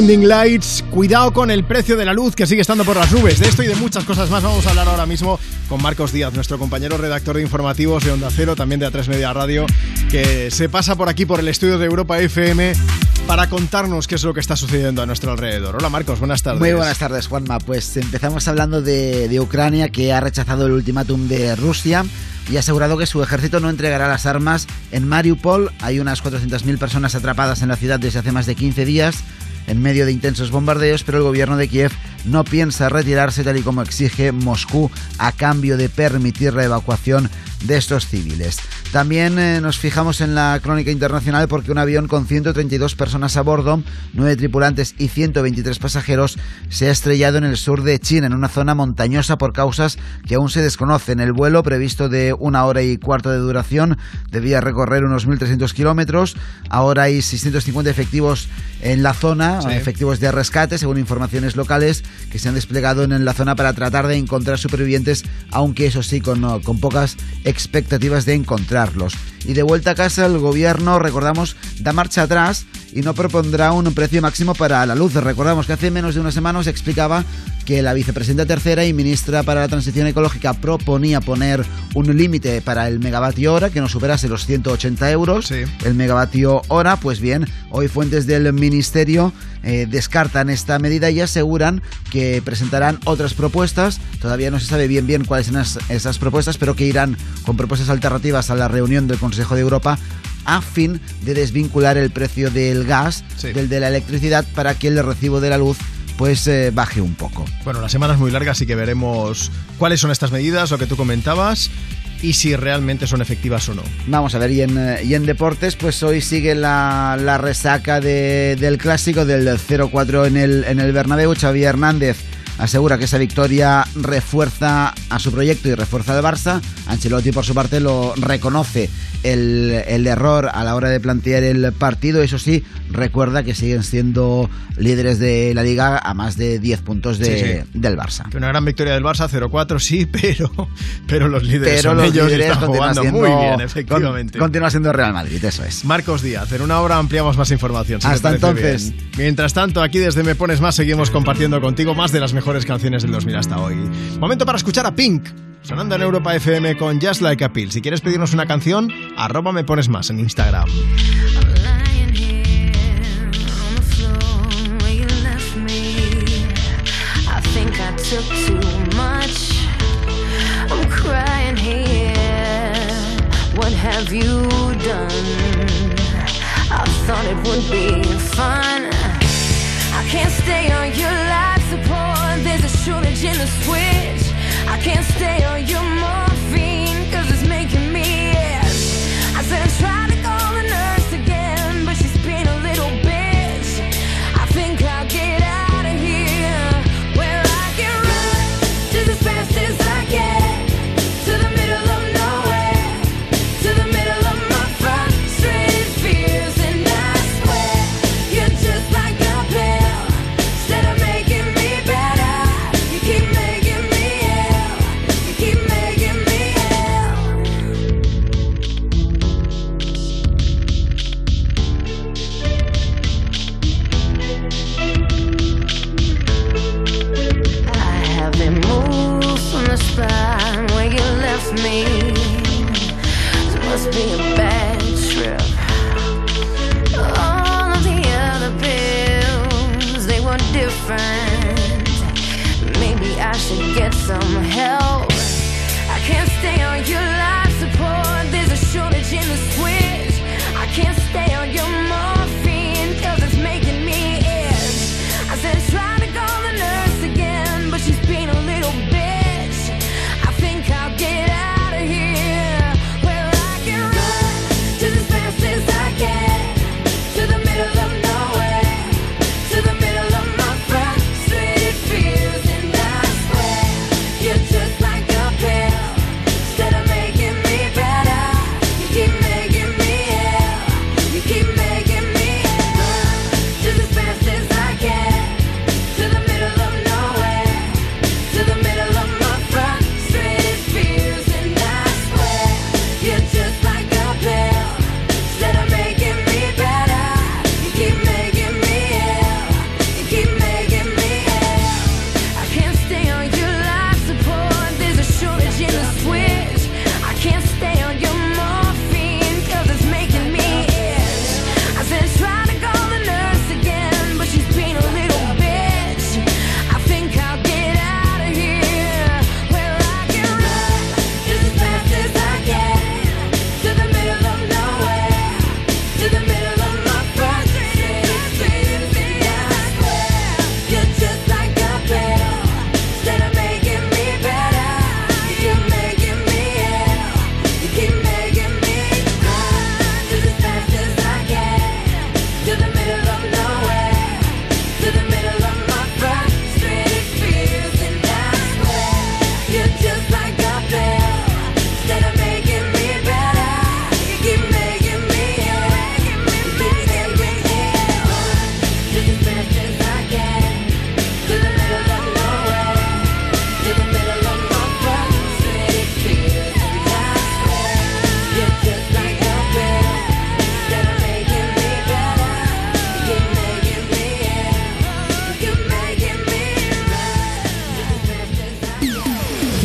Blinding Lights. Cuidado con el precio de la luz que sigue estando por las nubes. De esto y de muchas cosas más vamos a hablar ahora mismo con Marcos Díaz, nuestro compañero redactor de informativos de Onda Cero, también de A3 Media Radio, que se pasa por aquí por el estudio de Europa FM para contarnos qué es lo que está sucediendo a nuestro alrededor. Hola Marcos, buenas tardes. Muy buenas tardes, Juanma. Pues empezamos hablando de, de Ucrania, que ha rechazado el ultimátum de Rusia y ha asegurado que su ejército no entregará las armas en Mariupol. Hay unas 400.000 personas atrapadas en la ciudad desde hace más de 15 días en medio de intensos bombardeos, pero el gobierno de Kiev no piensa retirarse tal y como exige Moscú a cambio de permitir la evacuación de estos civiles. También eh, nos fijamos en la crónica internacional porque un avión con 132 personas a bordo, 9 tripulantes y 123 pasajeros se ha estrellado en el sur de China, en una zona montañosa por causas que aún se desconocen. El vuelo, previsto de una hora y cuarto de duración, debía recorrer unos 1.300 kilómetros. Ahora hay 650 efectivos en la zona, Sí. efectivos de rescate, según informaciones locales, que se han desplegado en la zona para tratar de encontrar supervivientes, aunque eso sí, con, no, con pocas expectativas de Y de vuelta a casa, el gobierno, recordamos, da marcha atrás y no propondrá un precio máximo para la luz. Recordamos que hace menos de una semana se explicaba que la vicepresidenta tercera y ministra para la transición ecológica proponía poner un límite para el megavatio hora que no superase los 180 euros. El megavatio hora, pues bien, hoy fuentes del ministerio eh, descartan esta medida y aseguran que presentarán otras propuestas. Todavía no se sabe bien bien cuáles son esas, esas propuestas, pero que irán con propuestas alternativas a la reunión del Consejo de Europa a fin de desvincular el precio del gas del de la electricidad para que el recibo de la luz pues eh, baje un poco. Bueno, la semana es muy larga, así que veremos cuáles son estas medidas, lo que tú comentabas, y si realmente son efectivas o no. Vamos a ver, y en, eh, y en deportes, pues hoy sigue la, la resaca de- del clásico del 0-4 en el, en el Bernabéu. Xavi Hernández asegura que esa victoria refuerza a su proyecto y refuerza al Barça. Ancelotti, por su parte, lo reconoce el, el error a la hora de plantear el partido. Eso sí, recuerda que siguen siendo líderes de la liga a más de 10 puntos de- Sí, sí. del Barça. Que Una gran victoria del Barça, 0-4, sí, pero, pero los líderes Pero son los ellos líderes están jugando siendo- muy bien, con- efectivamente. continúa siendo Real Madrid, eso es. Marcos Díaz, en una hora ampliamos más información. si Hasta entonces. bien. Mientras tanto, aquí desde Me Pones Más seguimos compartiendo contigo más de las mejores canciones del 2000 hasta hoy. Momento para escuchar a Pink, sonando en Europa FM con Just Like a Pill. Si quieres pedirnos una canción, arroba Me Pones Más en Instagram. I thought it would be fun. I can't stay on your life support. Shortage in the switch. I can't stay on your morphine, some help.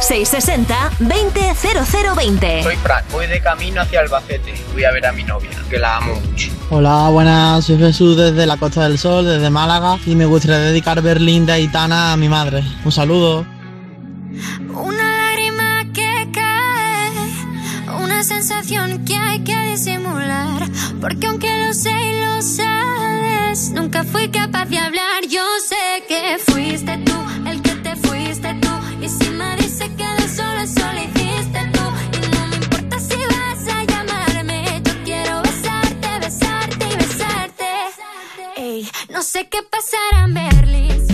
660-200020. Soy Fran, voy de camino hacia Albacete. Voy a ver a mi novia, que la amo mucho. Hola, buenas, soy Jesús desde la Costa del Sol, desde Málaga, y me gustaría dedicar Berlín de Aitana a mi madre. Un saludo. Una lágrima que cae, una sensación que hay que disimular. Porque aunque lo sé y lo sabes, nunca fui capaz de hablar. Yo sé que fuiste tú el que sé qué pasará en Berlín,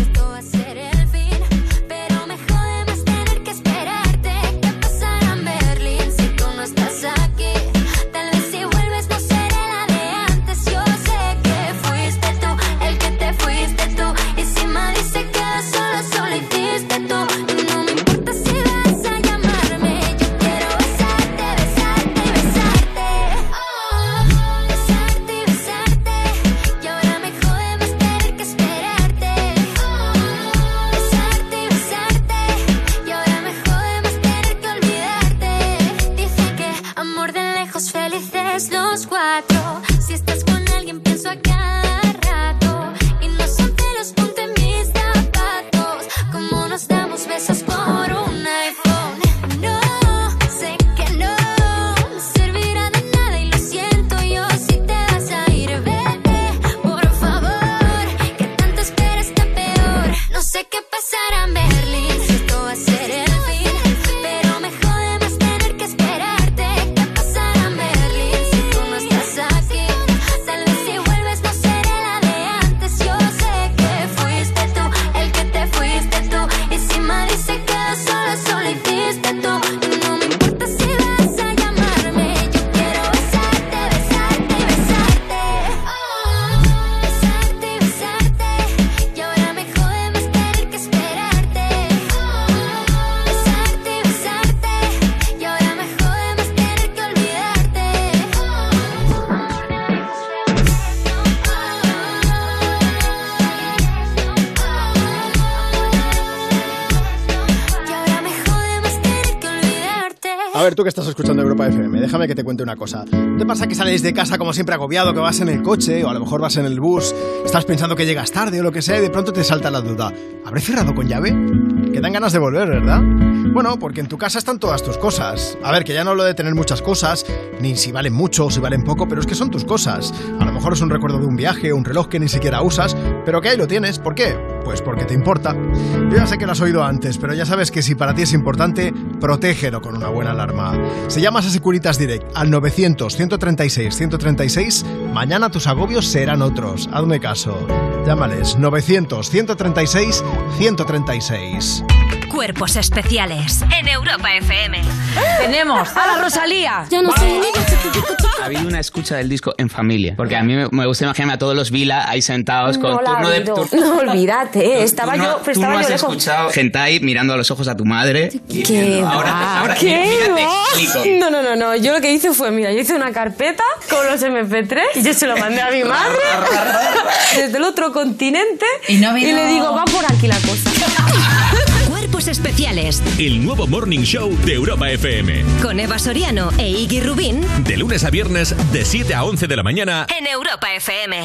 déjame que te cuente una cosa. ¿No te pasa que sales de casa como siempre agobiado, que vas en el coche o a lo mejor vas en el bus, estás pensando que llegas tarde o lo que sea y de pronto te salta la duda? ¿Habré cerrado con llave? Que dan ganas de volver, ¿verdad? Bueno, porque en tu casa están todas tus cosas. A ver, que ya no hablo de tener muchas cosas, ni si valen mucho o si valen poco, pero es que son tus cosas. A lo mejor es un recuerdo de un viaje, un reloj que ni siquiera usas, pero que ahí lo tienes. ¿Por qué? Pues porque te importa. Yo ya sé que lo has oído antes, pero ya sabes que si para ti es importante, protégelo con una buena alarma. Si llamas a Securitas Direct al 900-136-136, mañana tus agobios serán otros. Hazme caso. Llámales 900-136-136. Cuerpos especiales en Europa FM. Tenemos a la Rosalía. Ya no soy Ha habido una escucha del disco en familia. Porque a mí me, me gusta imaginarme a todos los Vila ahí sentados con No la turno de. tur- No, olvídate, estaba Tú no- yo, tú estaba no yo has lejos. escuchado Gentai mirando a los ojos a tu madre. ¿Qué Ahora, va? ahora, ¿Qué mira, explico. No, no, no, no. Yo lo que hice fue, mira, yo hice una carpeta con los MP3 y yo se lo mandé a mi madre desde el otro continente y, no vino- le digo, va por aquí la cosa. Especiales El nuevo Morning Show de Europa FM. con Eva Soriano e Iggy Rubín De lunes a viernes, de 7 a 11 de la mañana. en Europa FM.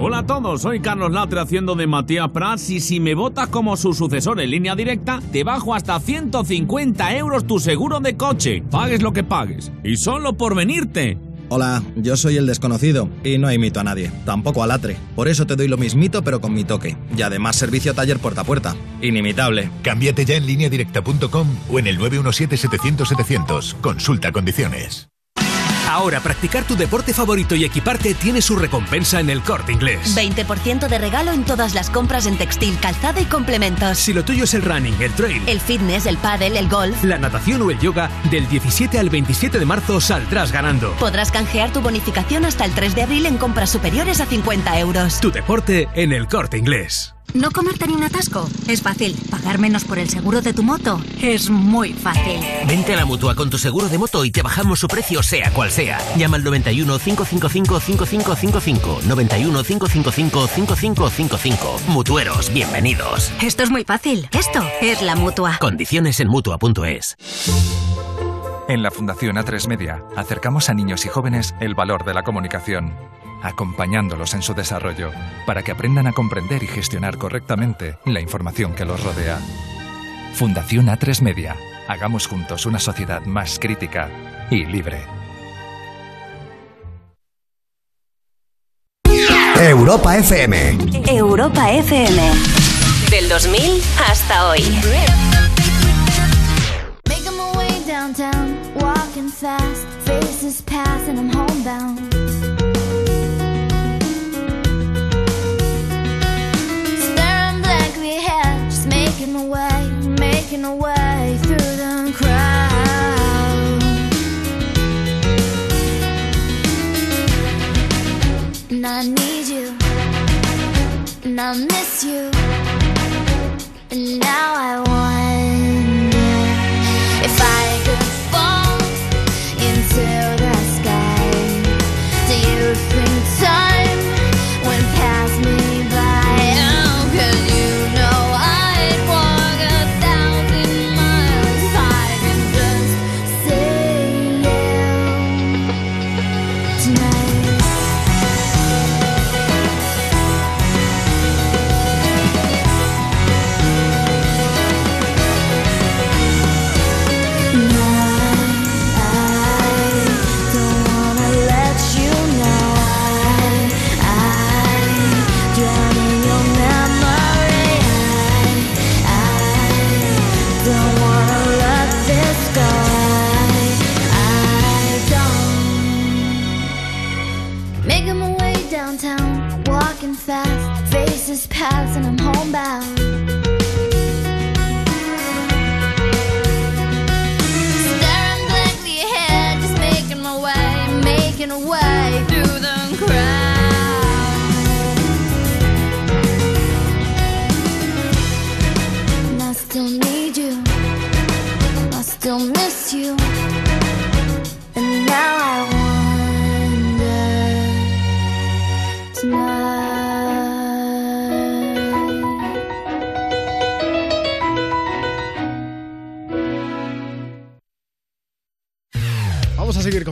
Hola a todos, soy Carlos Latre haciendo de Matías Prats y si me votas como su sucesor en línea directa, te bajo hasta 150 euros tu seguro de coche. Pagues lo que pagues. Y solo por venirte. Hola, yo soy el desconocido y no imito a nadie, tampoco a Latre. Por eso te doy lo mismito pero con mi toque. Y además servicio taller puerta a puerta. Inimitable. Cámbiate ya en lineadirecta.com o en el 917-700-700. Consulta condiciones. Ahora practicar tu deporte favorito y equiparte tiene su recompensa en el corte inglés. 20% de regalo en todas las compras en textil, calzado y complementos. Si lo tuyo es el running, el trail, El fitness, el pádel, el golf. la natación o el yoga, del 17 al 27 de marzo saldrás ganando. Podrás canjear tu bonificación hasta el 3 de abril en compras superiores a 50 euros. Tu deporte en el corte inglés. ¿No comerte ni un atasco? Es fácil. ¿Pagar menos por el seguro de tu moto? Es muy fácil. Vente a la mutua con tu seguro de moto y te bajamos su precio, sea cual sea. Llama al 91 555 5555. 91 555 5555. Mutueros, bienvenidos. Esto es muy fácil. Esto es la mutua. Condiciones en mutua.es. En la Fundación A3 Media acercamos a niños y jóvenes el valor de la comunicación, acompañándolos en su desarrollo para que aprendan a comprender y gestionar correctamente la información que los rodea. Fundación A3 Media. Hagamos juntos una sociedad más crítica y libre. Europa FM. Europa FM. Del 2000 hasta hoy. Making my way downtown, walking fast, faces pass and I'm homebound. Making my way through the crowd. And I need you, and I miss you, and now I wonder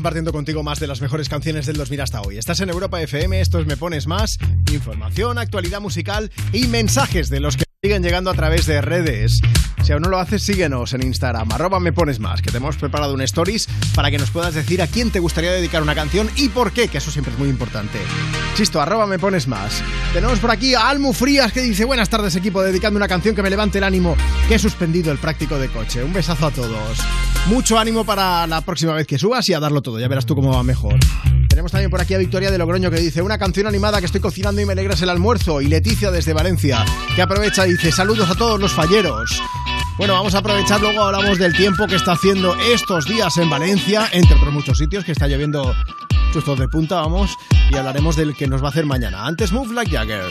compartiendo contigo más de las mejores canciones del 2000 hasta hoy. Estás en Europa FM, esto es Me Pones Más, información, actualidad musical y mensajes de los que siguen llegando a través de redes. Si aún no lo haces, síguenos en Instagram, arroba Me Pones Más, que te hemos preparado un stories para que nos puedas decir a quién te gustaría dedicar una canción y por qué, que eso siempre es muy importante. Chisto, arroba Me Pones Más. Tenemos por aquí a Almu Frías que dice, buenas tardes equipo, dedicando una canción que me levante el ánimo, que he suspendido el práctico de coche. Un besazo a todos. Mucho ánimo para la próxima vez que subas y a darlo todo, ya verás tú cómo va mejor. Tenemos también por aquí a Victoria de Logroño que dice una canción animada que estoy cocinando y me alegras el almuerzo. Y Leticia desde Valencia que aprovecha y dice saludos a todos los falleros. Bueno, vamos a aprovechar, luego hablamos del tiempo que está haciendo estos días en Valencia, entre otros muchos sitios, que está lloviendo sustos de punta, vamos, y hablaremos del que nos va a hacer mañana. Antes Move Like Jagger.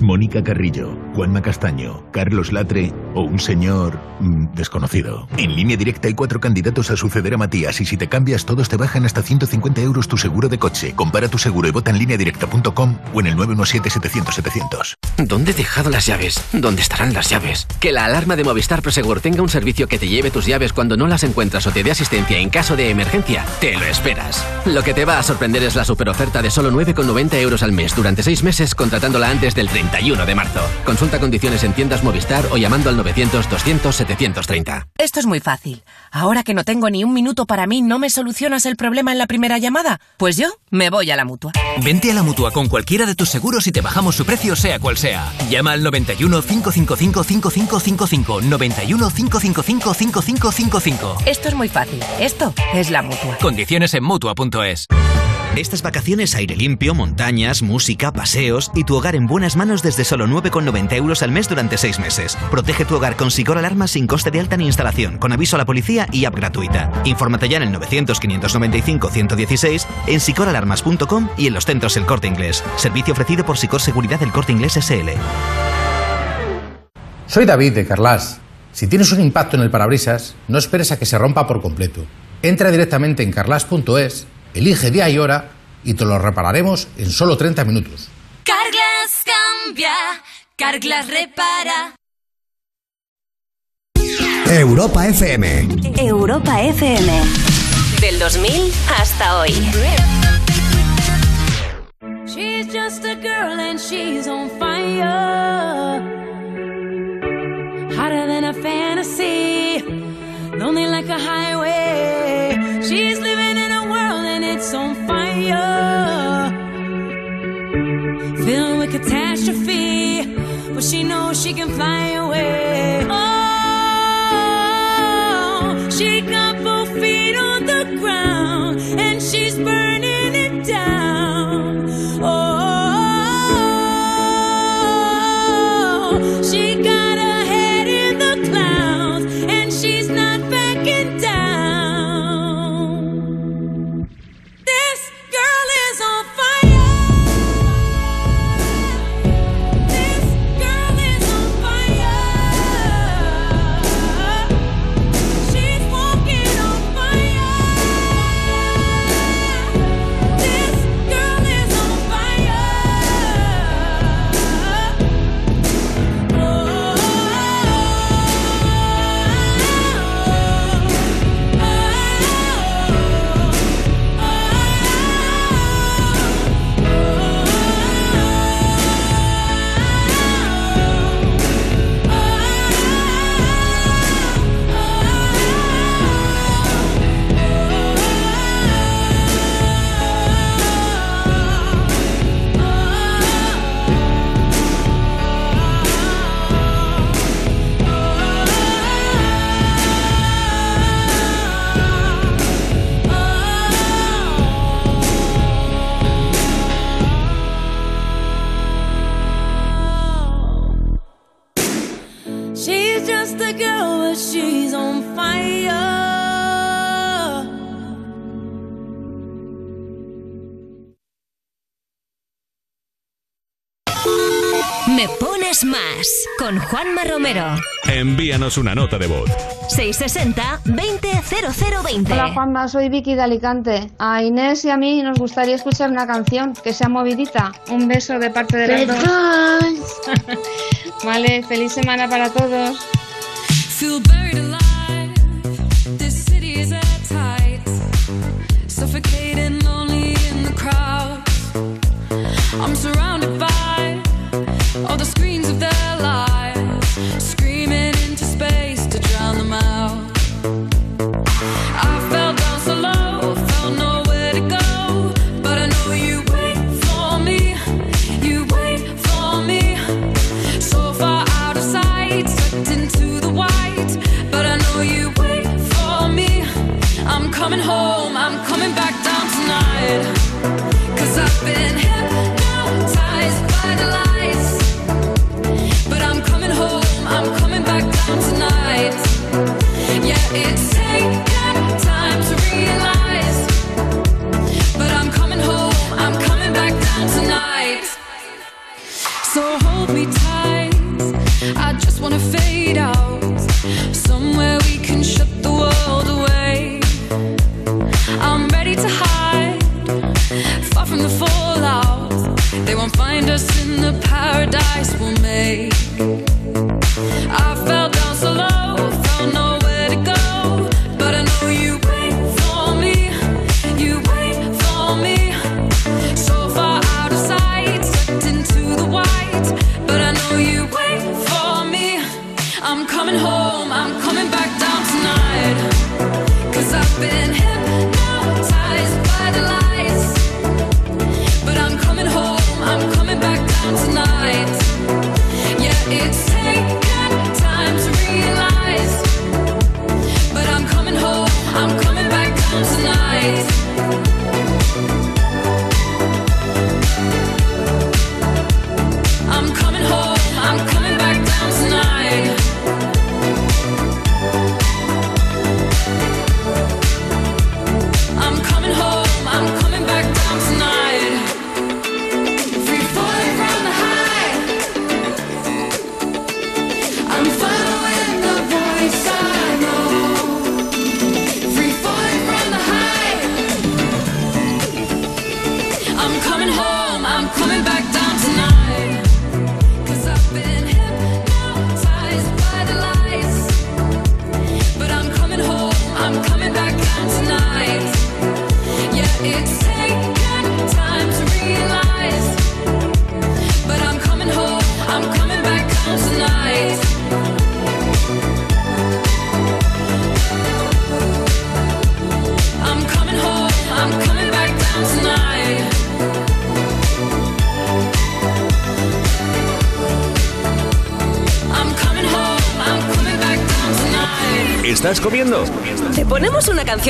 Mónica Carrillo, Juanma Castaño, Carlos Latre o un señor mm, desconocido. En línea directa hay cuatro candidatos a suceder a Matías y si te cambias todos te bajan hasta 150 euros tu seguro de coche. Compara tu seguro y vota en lineadirecta.com o en el 917-700-700. ¿Dónde he dejado las llaves? ¿Dónde estarán las llaves? Que la alarma de Movistar Prosegur tenga un servicio que te lleve tus llaves cuando no las encuentras o te dé asistencia en caso de emergencia. Te lo esperas. Lo que te va a sorprender es la superoferta de solo 9,90 euros al mes durante 6 meses contratándola antes del 31 de marzo. Consulta condiciones en tiendas Movistar o llamando al 900-200-730. Esto es muy fácil. Ahora que no tengo ni un minuto para mí, ¿no me solucionas el problema en la primera llamada? Pues yo me voy a la mutua. Vente a la mutua con cualquiera de tus seguros y te bajamos su precio, sea cual sea. Llama al 91 555 5555. 91 555 5555. Esto es muy fácil. Esto es la mutua. Condiciones en mutua.es. Estas vacaciones aire limpio, montañas, música, paseos y tu hogar en buenas manos desde solo 9,90 euros al mes durante 6 meses. Protege tu hogar con Sicor Alarma sin coste de alta ni instalación, con aviso a la policía y app gratuita. Infórmate ya en el 900-595-116, en sicoralarmas.com y en los centros El Corte Inglés. Servicio ofrecido por Sicor Seguridad del Corte Inglés SL. Soy David de Carlas. Si tienes un impacto en el parabrisas, no esperes a que se rompa por completo. Entra directamente en carlas.es, elige día y hora y te lo repararemos en solo 30 minutos. Carglass cambia, Carglass repara. Europa FM. Europa FM. Del 2000 hasta hoy. She's just a girl and she's on fire. Hotter than a fantasy, lonely like a highway. She's living it's on fire. Filled with catastrophe, but she knows she can fly away. Oh, the girl, but she's on fire. Me pones más con Juanma Romero. Envíanos una nota de voz. 660-200020. Hola Juanma, soy Vicky de Alicante. A Inés y a mí nos gustaría escuchar una canción que sea movidita. Un beso de parte de las dos. vale, feliz semana para todos. feel buried alive. This city is at tight, suffocating, lonely in the crowd. I'm surrounded.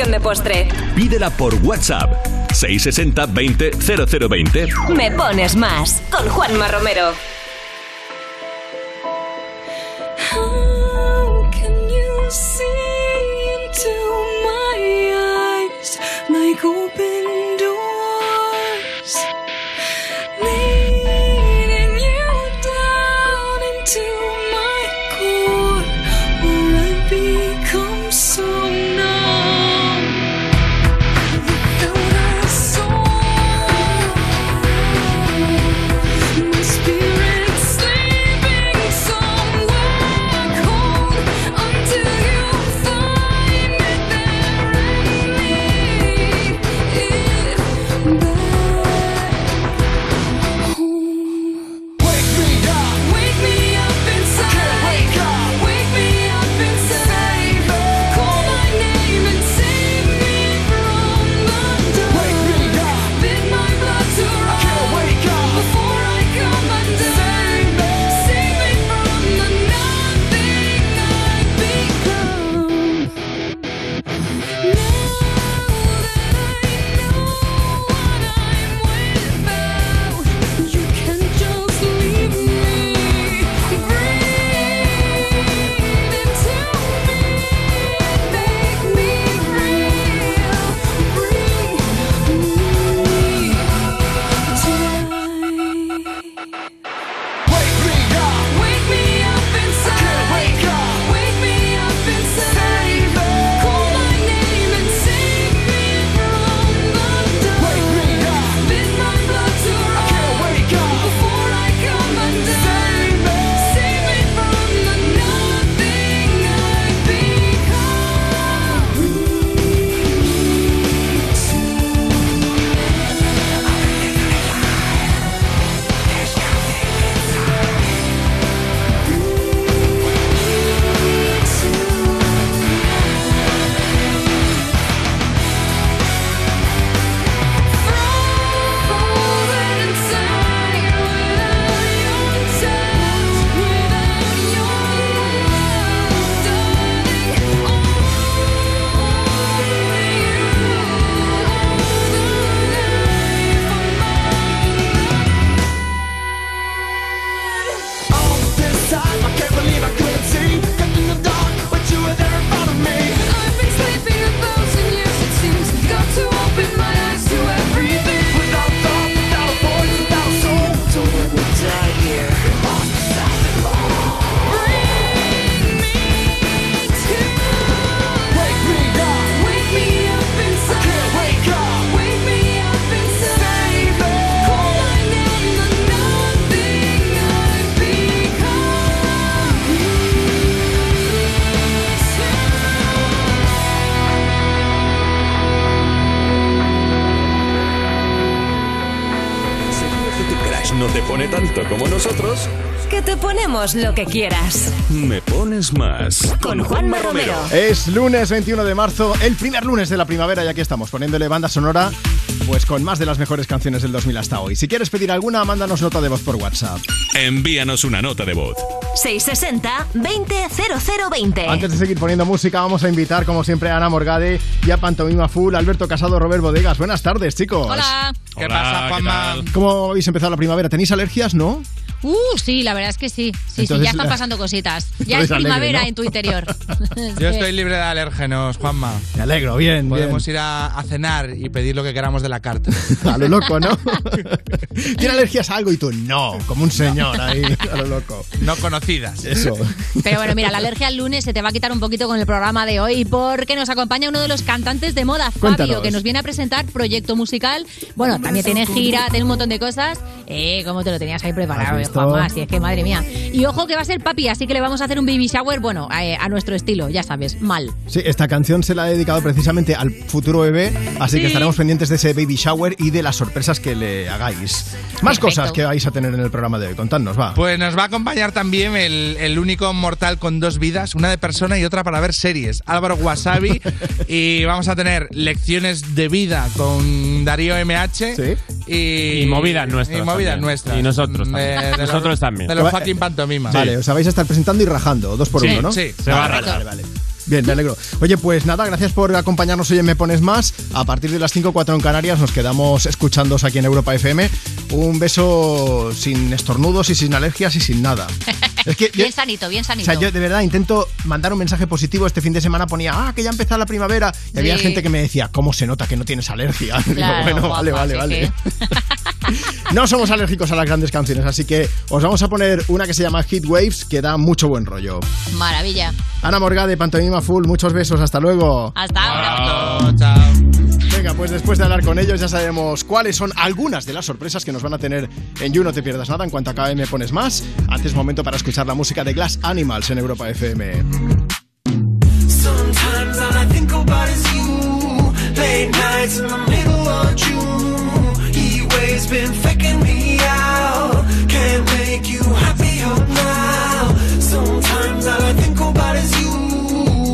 de postre. Pídela por WhatsApp 660 20 0020. Me pones más con Juanma Romero. Como nosotros, Que te ponemos lo que quieras. me pones más. Con Juanma Romero. Es lunes 21 de marzo, el primer lunes de la primavera, y aquí estamos poniéndole banda sonora, pues con más de las mejores canciones del 2000 hasta hoy. Si quieres pedir alguna, mándanos nota de voz por WhatsApp. Envíanos una nota de voz. 660-200020. Antes de seguir poniendo música, vamos a invitar, como siempre, a Ana Morgade y a Pantomima Full, Alberto Casado, Robert Bodegas. Buenas tardes, chicos. Hola. ¿Qué pasa, Juanma? ¿Cómo habéis empezado la primavera? ¿Tenéis alergias, no? Uh, sí, la verdad es que sí. Sí, Entonces, sí, ya están la- pasando cositas. Ya Entonces es alegre, primavera ¿no? en tu interior. Yo Sí. estoy libre de alérgenos, Juanma. Me alegro, bien, Podemos ir a, a cenar y pedir lo que queramos de la carta. A lo loco, ¿no? ¿Tiene alergias a algo y tú no? Como un señor ahí, a lo loco. No conocidas. Eso. Pero bueno, mira, la alergia al lunes se te va a quitar un poquito con el programa de hoy porque nos acompaña uno de los cantantes de moda, Fabio, Cuéntanos. que nos viene a presentar proyecto musical. Bueno, también tiene gira, tiene un montón de cosas. Eh, ¿cómo te lo tenías ahí preparado, ¿Has eh? Juanma? Si es que madre mía. Y ojo que va a ser papi, así que le vamos a hacer un baby shower, bueno, a, a nuestro estilo, ya sabes, mal. Sí, esta canción se la ha dedicado precisamente al futuro bebé, así que estaremos pendientes de ese baby shower y de las sorpresas que le hagáis. Más cosas que vais a tener en el programa de hoy. Contadnos, va. Pues nos va a acompañar también el, el único mortal con dos vidas, una de persona y otra para ver series, Álvaro Wasabi. y vamos a tener lecciones de vida con Darío MH. Y, Y movidas nuestras Y movidas también. nuestras. Y nosotros De- también. de los- Nosotros también. De los fucking pantomimas. Vale, os vais a estar presentando y rajando, dos por Sí, uno, ¿no? sí, se va a rajar. vale, vale. Bien, me alegro. Oye, pues nada, gracias por acompañarnos hoy en Me Pones Más. A partir de las 5 4 en Canarias nos quedamos escuchándos aquí en Europa FM. Un beso sin estornudos y sin alergias y sin nada. Es que yo- Bien sanito, bien O sanito. sea, yo de verdad intento mandar un mensaje positivo. Este fin de semana ponía, ah, que ya ha empezado la primavera. Y había gente que me decía, ¿cómo se nota que no tienes alergia? Digo, bueno, guapa, vale, vale, vale. No somos alérgicos a las grandes canciones, así que os vamos a poner una que se llama Hit Waves, que da mucho buen rollo. Maravilla. Ana Morgade, Pantomima Full, muchos besos, hasta luego. Hasta ahora. Venga, pues después de hablar con ellos ya sabemos cuáles son algunas de las sorpresas que nos van a tener en You No Te Pierdas Nada. En cuanto acabe me pones más. Antes momento para escuchar la música de Glass Animals en Europa FM. Sometimes all I think about is you.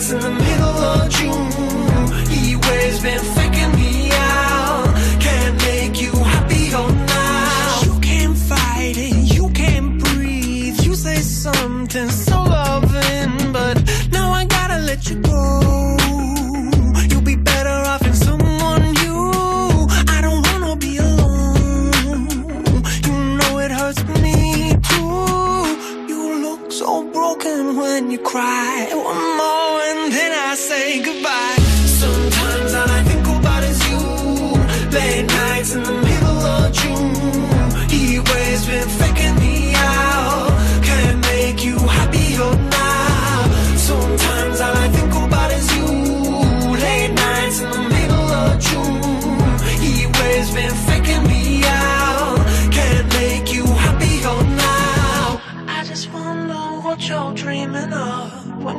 nights in the middle of June. He waves been faking me out. Can't make you happier now. You can't fight it, you can't breathe. You say something so loving, but now I gotta let you go. You'll be better off in someone new. I don't wanna be alone. You know it hurts me too. You look so broken when you cry.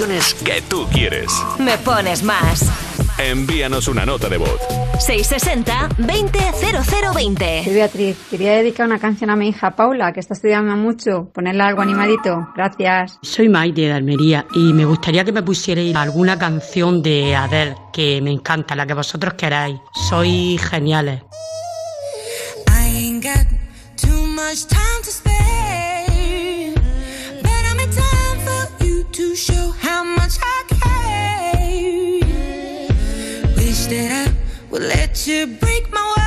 Canciones que tú quieres. Me pones más. Envíanos una nota de voz. 660-200020. Soy Beatriz. Quería dedicar una canción a mi hija Paula, que está estudiando mucho. Ponerle algo animadito. Gracias. Soy Maite de Almería y me gustaría que me pusierais alguna canción de Adele que me encanta, la que vosotros queráis. Sois geniales. I ain't got too much time you break my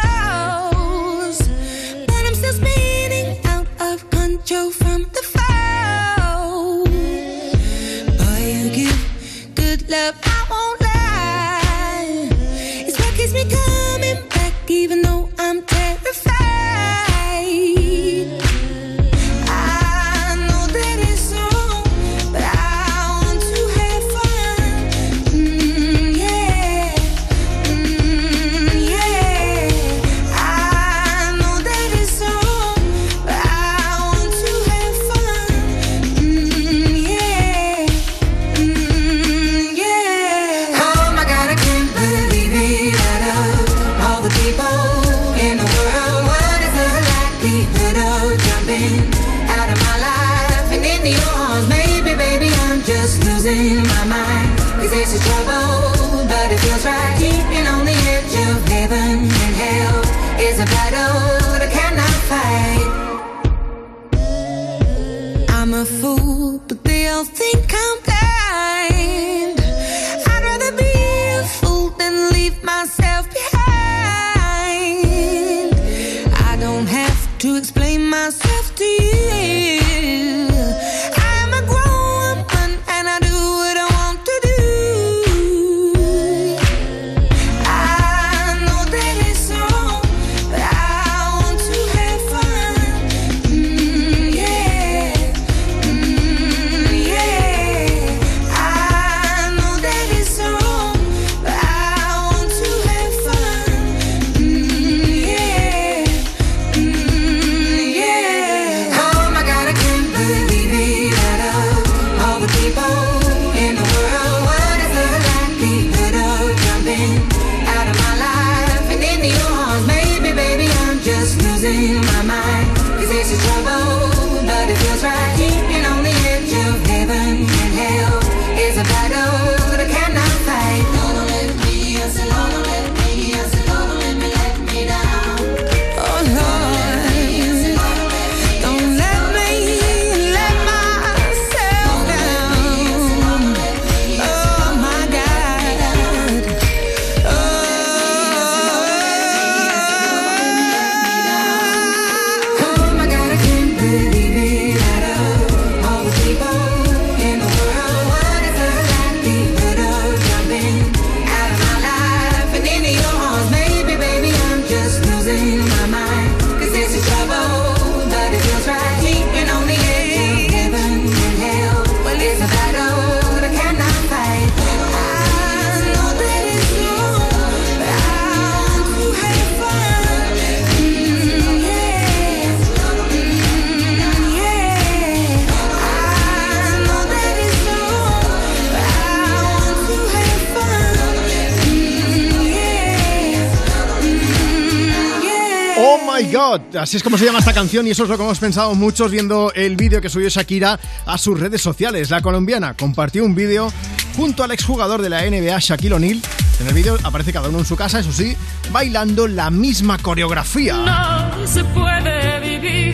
así es como se llama esta canción y eso es lo que hemos pensado muchos viendo el vídeo que subió Shakira a sus redes sociales. La colombiana compartió un vídeo junto al exjugador de la NBA, Shaquille O'Neal. En el vídeo aparece cada uno en su casa, eso sí, bailando la misma coreografía. No se puede vivir.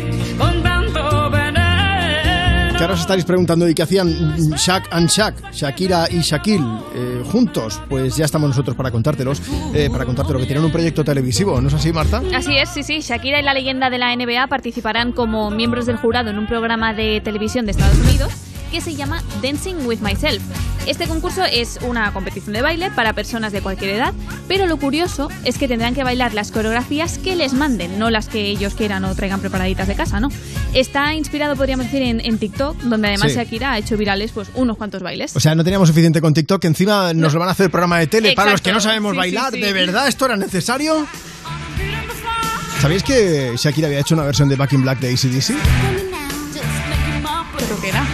Que ahora os estaréis preguntando ¿y qué hacían Shaq and Shaq, Shakira y Shaquille eh, juntos? Pues ya estamos nosotros para contártelos, eh, para contártelo que tienen un proyecto televisivo, ¿no es así, Marta? Así es, sí, sí. Shakira y la leyenda de la NBA participarán como miembros del jurado en un programa de televisión de Estados Unidos que se llama Dancing with Myself. Este concurso es una competición de baile para personas de cualquier edad, pero lo curioso es que tendrán que bailar las coreografías que les manden, no las que ellos quieran o traigan preparaditas de casa, ¿no? Está inspirado, podríamos decir, en, en TikTok, donde además Sí. Shakira ha hecho virales pues unos cuantos bailes. O sea, no teníamos suficiente con TikTok, que encima nos lo van a hacer programa de tele para los que no sabemos Sí, bailar. sí, sí. ¿De verdad esto era necesario? ¿Sabéis que Shakira había hecho una versión de Back in Black de ACDC? ¿Pero qué era?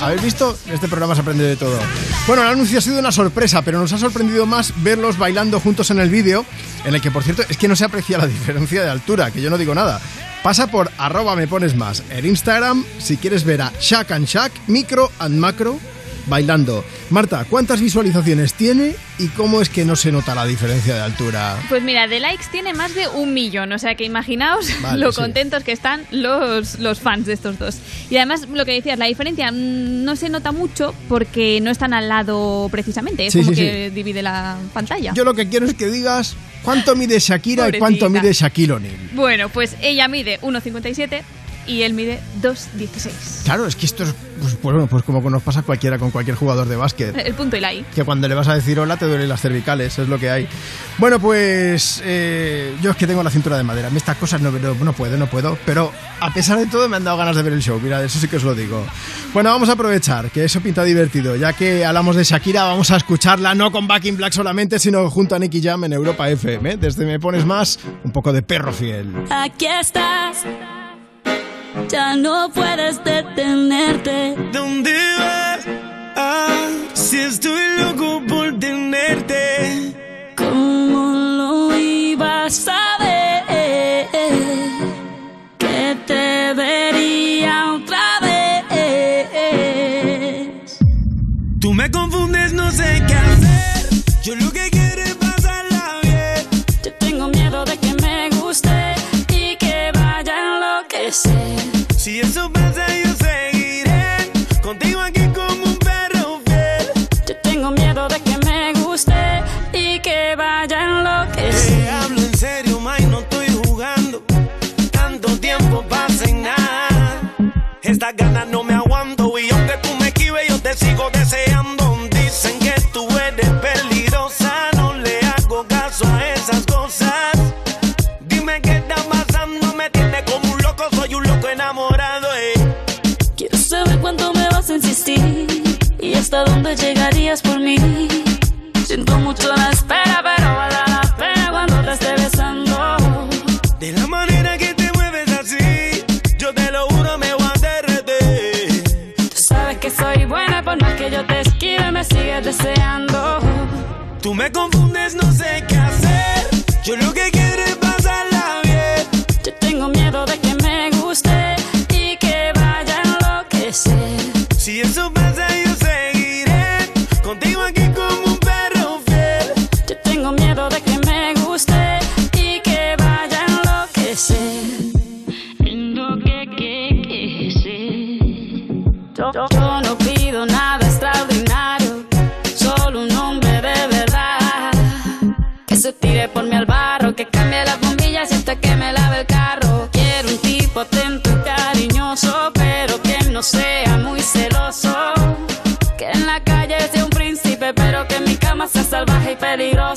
¿Habéis visto? Este programa se aprende de todo. Bueno, el anuncio ha sido una sorpresa, pero nos ha sorprendido más verlos bailando juntos en el vídeo, en el que, por cierto, es que no se aprecia la diferencia de altura, que yo no digo nada. Pasa por arroba me pones más en Instagram si quieres ver a Shaq and Shaq, Micro and Macro bailando. Marta, ¿cuántas visualizaciones tiene y cómo es que no se nota la diferencia de altura? Pues mira, de likes tiene más de un millón, o sea que imaginaos Vale, lo sí. contentos que están los, los fans de estos dos. Y además, lo que decías, la diferencia mm, no se nota mucho porque no están al lado precisamente, es Sí, como sí, que divide la pantalla. Yo lo que quiero es que digas cuánto mide Shakira y cuánto mide Shaquille O'Neal. Bueno, pues ella mide 1,57 y él mide 2,16. Claro, es que esto es pues, pues, bueno, pues como nos pasa cualquiera con cualquier jugador de básquet. El punto y la I. Que cuando le vas a decir hola te duelen las cervicales, es lo que hay. Bueno, pues eh, yo es que tengo la cintura de madera. A mí estas cosas no, no, no puedo, no puedo. Pero a pesar de todo me han dado ganas de ver el show. Mira, eso sí que os lo digo. Bueno, vamos a aprovechar que eso pinta divertido. Ya que hablamos de Shakira, vamos a escucharla no con Back in Black solamente, sino junto a Nicky Jam en Europa FM. Desde Me Pones Más, un poco de perro fiel. Aquí estás, ya no puedes detenerte. ¿Dónde vas? Ah, si estoy loco por tenerte. ¿Cómo lo ibas a Estas ganas no me aguanto y aunque tú me esquives, yo te sigo deseando. Dicen que tú eres peligrosa, no le hago caso a esas cosas. Dime qué está pasando, me tiene como un loco, soy un loco enamorado. Eh. Quiero saber cuánto me vas a insistir y hasta dónde llegarías por mí. Siento mucho la espera, pero la Tú me confundes, no sé qué hacer. Yo lo que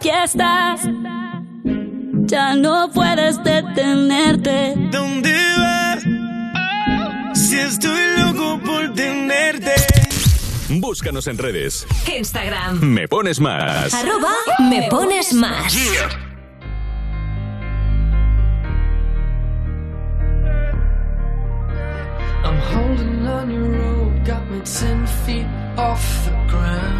Aquí estás. Ya no puedes detenerte. ¿Dónde vas? Si estoy loco por tenerte. Búscanos en redes. Instagram. Me pones más. Arroba me pones más. I'm holding on your rope, got me ten feet off the ground.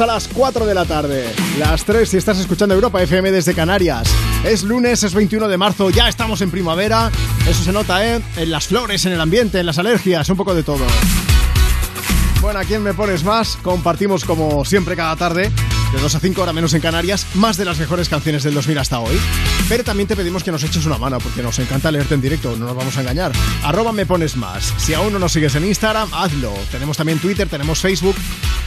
a las 4 de la tarde, las 3 si estás escuchando Europa FM desde Canarias. Es lunes, es 21 de marzo, ya estamos en primavera. Eso se nota, ¿eh? En las flores, en el ambiente, en las alergias, un poco de todo. Bueno, ¿a quién me pones más? Compartimos como siempre cada tarde, de 2 a 5 horas menos en Canarias, más de las mejores canciones del 2000 hasta hoy. Pero también te pedimos que nos eches una mano, porque nos encanta leerte en directo, no nos vamos a engañar. Arroba me pones más. Si aún no nos sigues en Instagram, hazlo. Tenemos también Twitter, tenemos Facebook.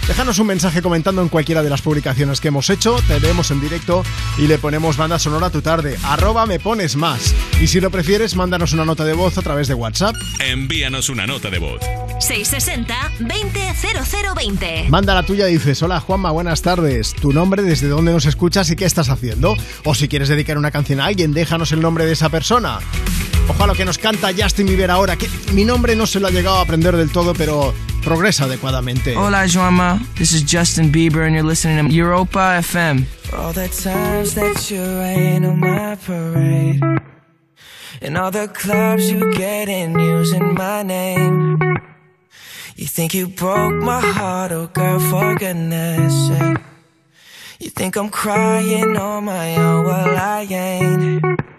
Déjanos un mensaje comentando en cualquiera de las publicaciones que hemos hecho, te leemos en directo y le ponemos banda sonora a tu tarde. Arroba me pones más. Y si lo prefieres, mándanos una nota de voz a través de WhatsApp. Envíanos una nota de voz. 660-200020. Manda la tuya y dices, hola Juanma, buenas tardes. Tu nombre, desde dónde nos escuchas y qué estás haciendo. O si quieres dedicar una canción a alguien, déjanos el nombre de esa persona. Ojo a lo que nos canta Justin Bieber ahora, que mi nombre no se lo ha llegado a aprender del todo, pero progresa adecuadamente. Hola, Joama. This is Justin Bieber, and you're listening to Europa FM. For all the times that you rain on my parade. And all the clubs you get in using my name. You think you broke my heart, oh girl, for goodness sake. You think I'm crying on my own, well, I ain't.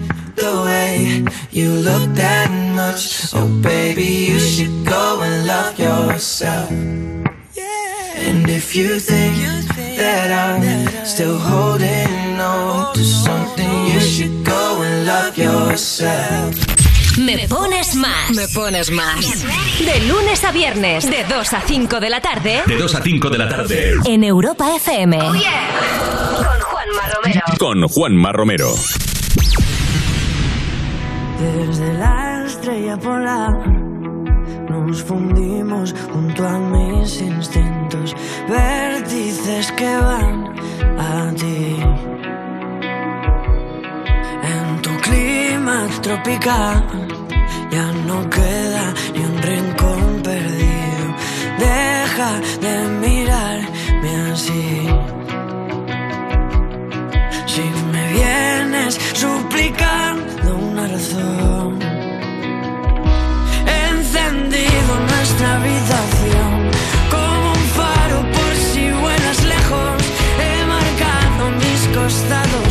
the way you look that much, oh baby, you should go and love yourself. And if you think that I'm still holding on to something, you should go and love yourself. Me pones más. Me pones más. De lunes a viernes, de 2 a 5 de la tarde. De 2 a 5 de la tarde. En Europa FM. Oh, Con Juanma Romero. Con Juanma Romero. Desde la estrella polar nos fundimos junto a mis instintos, vértices que van a ti. En tu clima tropical ya no queda ni un rincón perdido. Deja de mirarme así. Vienes suplicando una razón, he encendido nuestra habitación como un faro por si vuelas lejos. He marcado mis costados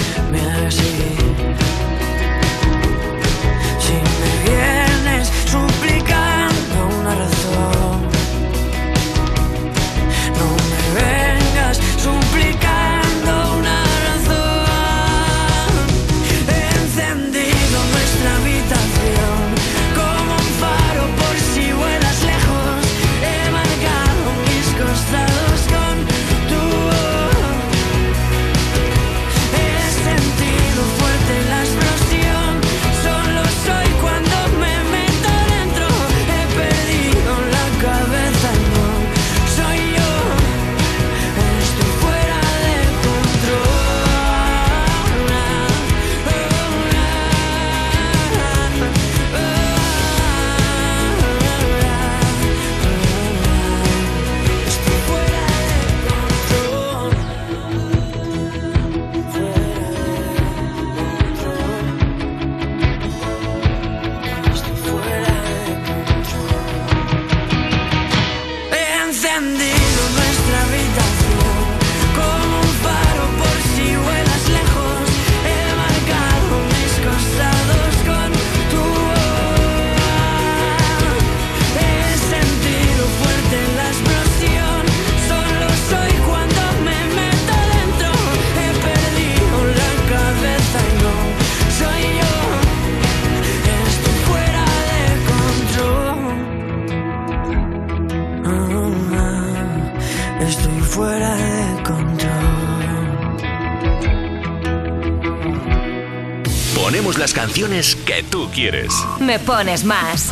canciones que tú quieres. Me pones más.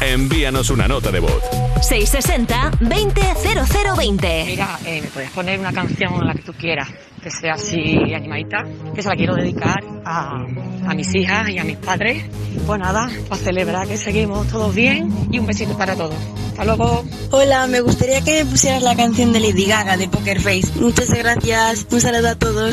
Envíanos una nota de voz. 660-200020. Mira, eh, me puedes poner una canción, la que tú quieras, que sea así animadita, que se la quiero dedicar a, a mis hijas y a mis padres. Pues nada, para celebrar que seguimos todos bien y un besito para todos. Hasta luego. Hola, me gustaría que me pusieras la canción de Lady Gaga de Poker Face. Muchas gracias. Un saludo a todos.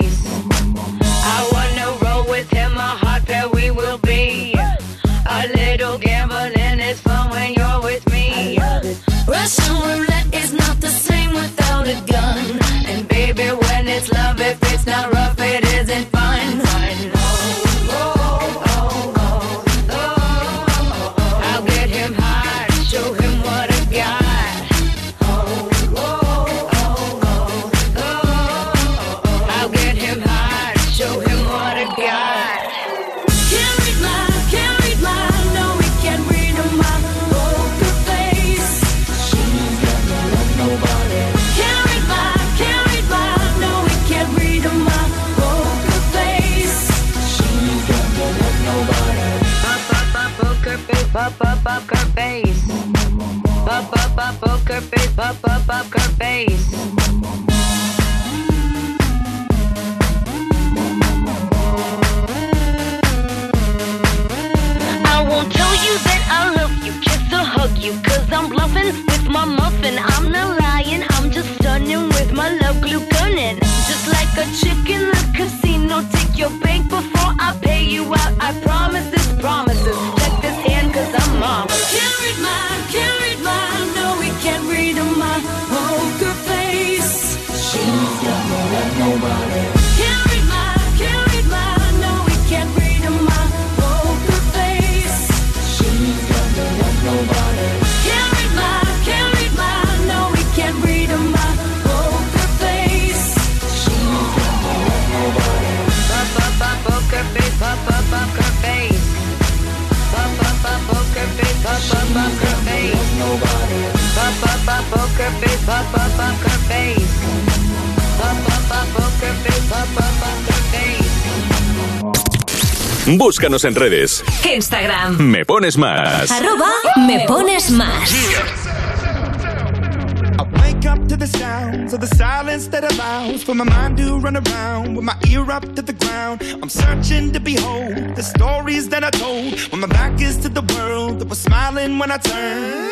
face. Búscanos en redes. Instagram. Me pones más. Arroba me pones más. I wake up to the sounds of the silence that allows for my mind to run around with my ear up to the ground. I'm searching to behold the stories that I told when my back is to the world that was smiling when I turned.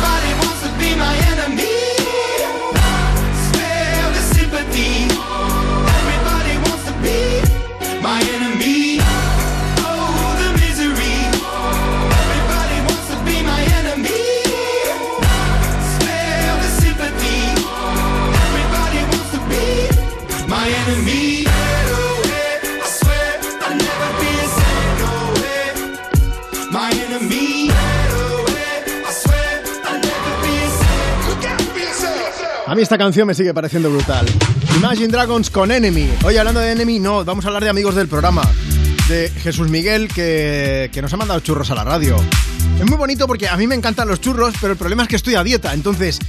Esta canción me sigue pareciendo brutal. Imagine Dragons con Enemy. Oye, hablando de Enemy, no, vamos a hablar de amigos del programa. De Jesús Miguel, que, que nos ha mandado churros a la radio. Es muy bonito porque a mí me encantan los churros, pero el problema es que estoy a dieta. Entonces,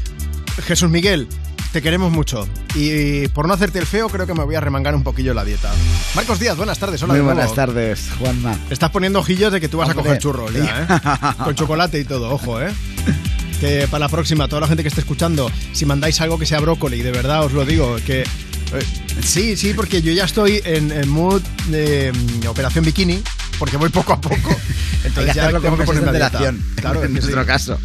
Jesús Miguel, te queremos mucho. Y por no hacerte el feo, creo que me voy a remangar un poquillo la dieta. Marcos Díaz, buenas tardes. Hola Muy buenas tardes, Juanma. Estás poniendo ojillos de que tú vas a Hombre. coger churros ya, ¿eh? Con chocolate y todo, ojo, ¿eh? Que para la próxima, toda la gente que esté escuchando, si mandáis algo que sea brócoli, de verdad os lo digo, que... eh, sí, sí, porque yo ya estoy en, en mood de mm, operación bikini, porque voy poco a poco. Entonces ya tengo que ponerme a dieta. Claro, en sí. nuestro caso.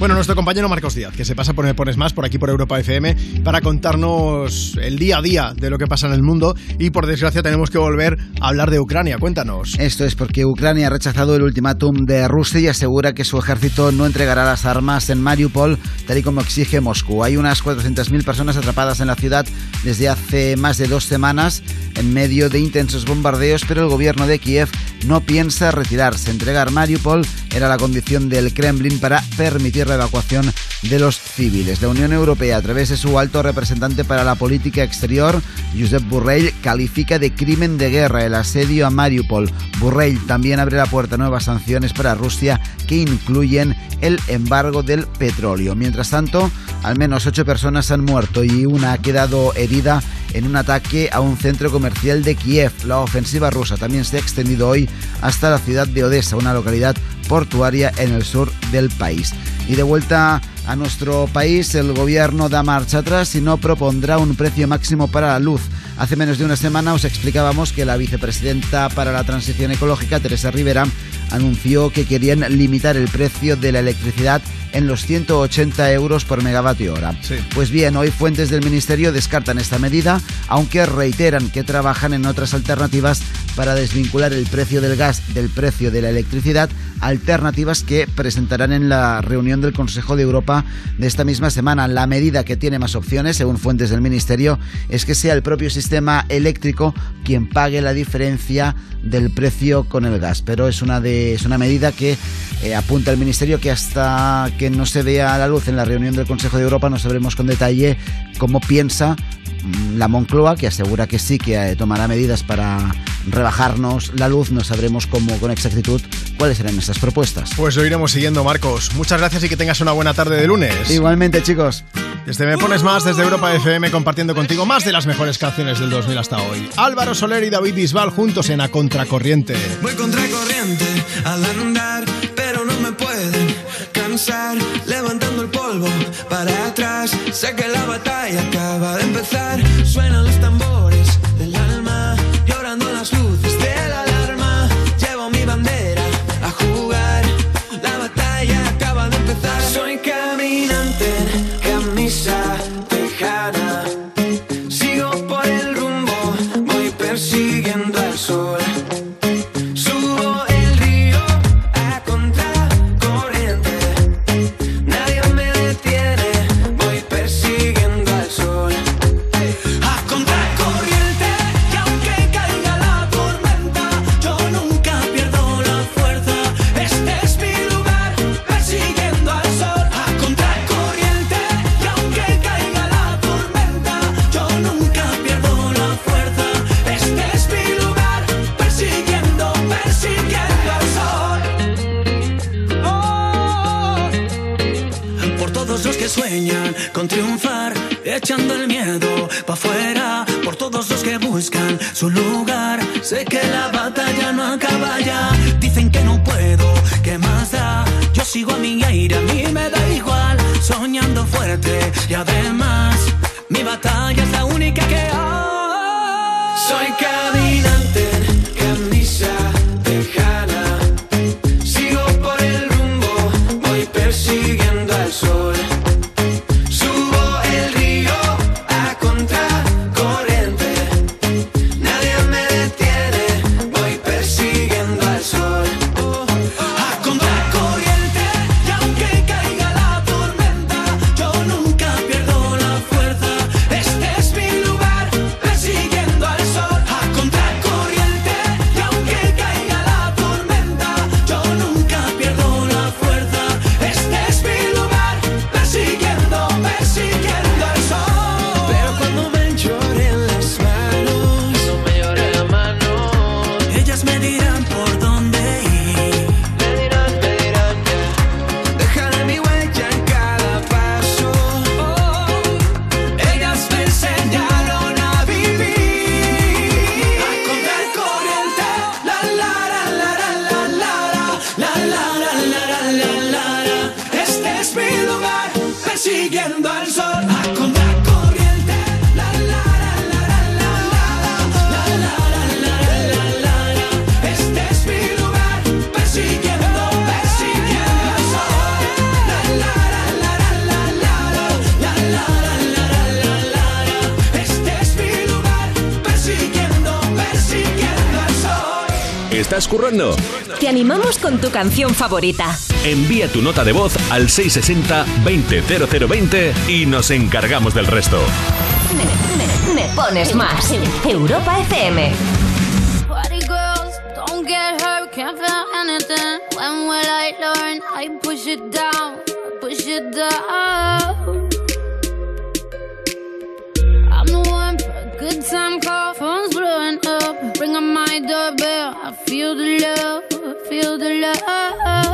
Bueno, nuestro compañero Marcos Díaz, que se pasa por Me Pones Más por aquí por Europa FM para contarnos el día a día de lo que pasa en el mundo y por desgracia tenemos que volver a hablar de Ucrania. Cuéntanos. Esto es porque Ucrania ha rechazado el ultimátum de Rusia y asegura que su ejército no entregará las armas en Mariupol, tal y como exige Moscú. Hay unas 400.000 personas atrapadas en la ciudad desde hace más de dos semanas en medio de intensos bombardeos, pero el gobierno de Kiev no piensa retirarse. Entregar Mariupol era la condición del Kremlin para permitir la evacuación de los civiles. La Unión Europea, a través de su alto representante para la política exterior, Josep Borrell, califica de crimen de guerra el asedio a Mariupol. Borrell también abre la puerta a nuevas sanciones para Rusia que incluyen el embargo del petróleo. Mientras tanto, al menos ocho personas han muerto y una ha quedado herida en un ataque a un centro comercial de Kiev. La ofensiva rusa también se ha extendido hoy hasta la ciudad de Odessa, una localidad portuaria en el sur del país. Y de vuelta a nuestro país, el gobierno da marcha atrás y no propondrá un precio máximo para la luz. Hace menos de una semana os explicábamos que la vicepresidenta para la transición ecológica, Teresa Rivera, anunció que querían limitar el precio de la electricidad en los 180 euros por megavatio hora. Pues bien, hoy fuentes del ministerio descartan esta medida, aunque reiteran que trabajan en otras alternativas para desvincular el precio del gas del precio de la electricidad, alternativas que presentarán en la reunión del Consejo de Europa de esta misma semana. La medida que tiene más opciones, según fuentes del ministerio, es que sea el propio sistema eléctrico quien pague la diferencia del precio con el gas. Pero es una, de, es una medida que eh, apunta el ministerio que hasta que no se vea la luz en la reunión del Consejo de Europa no sabremos con detalle cómo piensa la Moncloa, que asegura que sí que eh, tomará medidas para rebajarnos la luz. No sabremos cómo con exactitud cuáles serán estas propuestas. Pues lo iremos siguiendo, Marcos. Muchas gracias y que tengas una buena tarde de lunes. Igualmente, chicos. Desde Me Pones Más, desde Europa FM, compartiendo contigo más de las mejores canciones del 2000 hasta hoy. Álvaro Soler y David Bisbal juntos en A Contracorriente. Voy contracorriente al andar, Levantando el polvo para atrás, sé que la batalla acaba de empezar. Suenan los tambores del alma, llorando las luces con triunfar, echando el miedo pa' afuera. Por todos los que buscan su lugar, sé que la batalla no acaba ya. Dicen que no puedo, ¿qué más da? Yo sigo a mi aire, a mí me da igual. Soñando fuerte y además, mi batalla es la única que hay. Soy estás currando? Te animamos con tu canción favorita. Envía tu nota de voz al 660-200020 y nos encargamos del resto. Me, me pones más. Europa FM. Party girls, don't get hurt, can't feel anything. When will I learn? I push it down, push it down. I'm the one for a good time call, up. Bring on my doorbell, I feel the love, feel the love.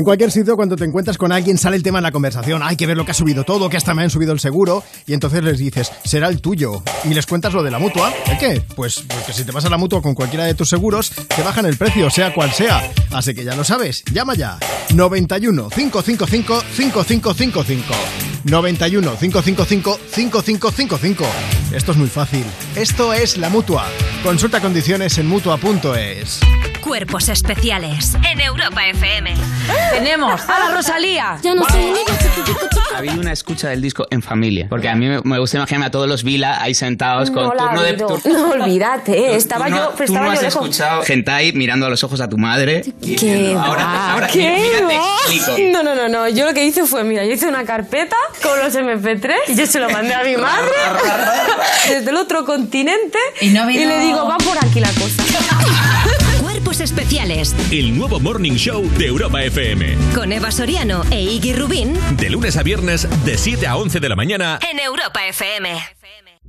En cualquier sitio, cuando te encuentras con alguien, sale el tema en la conversación. Hay que ver lo que ha subido todo, que hasta me han subido el seguro. Y entonces les dices, será el tuyo. Y les cuentas lo de la mutua. ¿De qué? Pues, pues que si te vas a la mutua con cualquiera de tus seguros, te bajan el precio, sea cual sea. Así que ya lo sabes, llama ya. 91 555 5555. 91 555 5555. Esto es muy fácil. Esto es la mutua. Consulta condiciones en mutua.es. Cuerpos especiales en Europa FM. Tenemos a la Rosalía. Ya no soy Ha habido una escucha del disco en familia. Porque a mí me, gusta imaginarme a todos los Vila ahí sentados con No turno de. tur- No, olvídate, estaba tú no, yo, tú estaba no yo has lejos. escuchado Gentai mirando a los ojos a tu madre. ¿Qué ahora, ahora, ¿Qué. No, no, no, no. Yo lo que hice fue, mira, yo hice una carpeta con los MP3 y yo se lo mandé a mi madre desde el otro continente y, no habido- le digo, va por aquí la cosa. Cuerpos especiales El nuevo Morning Show de Europa FM. con Eva Soriano e Iggy Rubín De lunes a viernes, de 7 a 11 de la mañana. en Europa FM.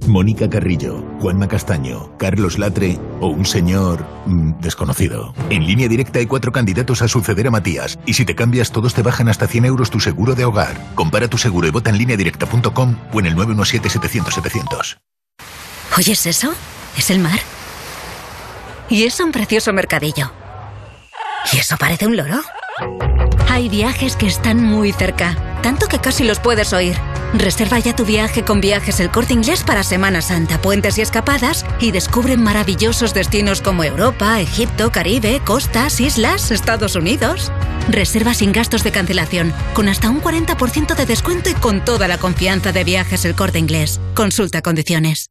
Mónica Carrillo, Juanma Castaño, Carlos Latre o un señor mm, desconocido. En línea directa hay cuatro candidatos a suceder a Matías y si te cambias todos te bajan hasta 100 euros tu seguro de hogar. Compara tu seguro y vota en lineadirecta.com o en el 917-700-700. ¿Oyes eso? Es el mar. Y es un precioso mercadillo. ¿Y eso parece un loro? Hay viajes que están muy cerca, tanto que casi los puedes oír. Reserva ya tu viaje con viajes el corte inglés para Semana Santa, puentes y escapadas y descubre maravillosos destinos como Europa, Egipto, Caribe, costas, islas, Estados Unidos. Reserva sin gastos de cancelación, con hasta un 40% de descuento y con toda la confianza de viajes el corte inglés. Consulta condiciones.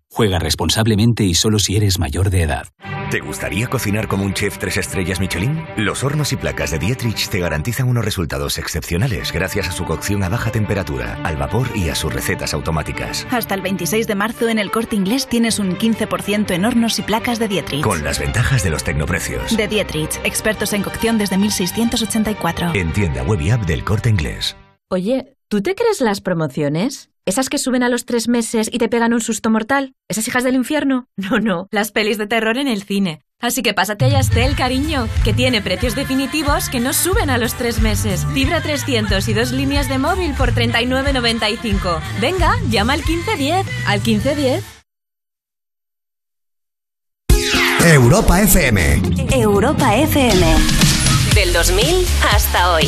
Juega responsablemente y solo si eres mayor de edad. ¿Te gustaría cocinar como un chef tres estrellas Michelin? Los hornos y placas de Dietrich te garantizan unos resultados excepcionales gracias a su cocción a baja temperatura, al vapor y a sus recetas automáticas. Hasta el 26 de marzo en el corte inglés tienes un 15% en hornos y placas de Dietrich. Con las ventajas de los tecnoprecios. De Dietrich, expertos en cocción desde 1684. En tienda web y app del corte inglés. Oye, ¿tú te crees las promociones? ¿Esas que suben a los tres meses y te pegan un susto mortal? ¿Esas hijas del infierno? No, no, las pelis de terror en el cine. Así que pásate a Yastel, cariño, que tiene precios definitivos que no suben a los tres meses. Fibra 300 y dos líneas de móvil por 39.95. Venga, llama al 1510. Al 1510. Europa FM. Europa FM. Del 2000 hasta hoy.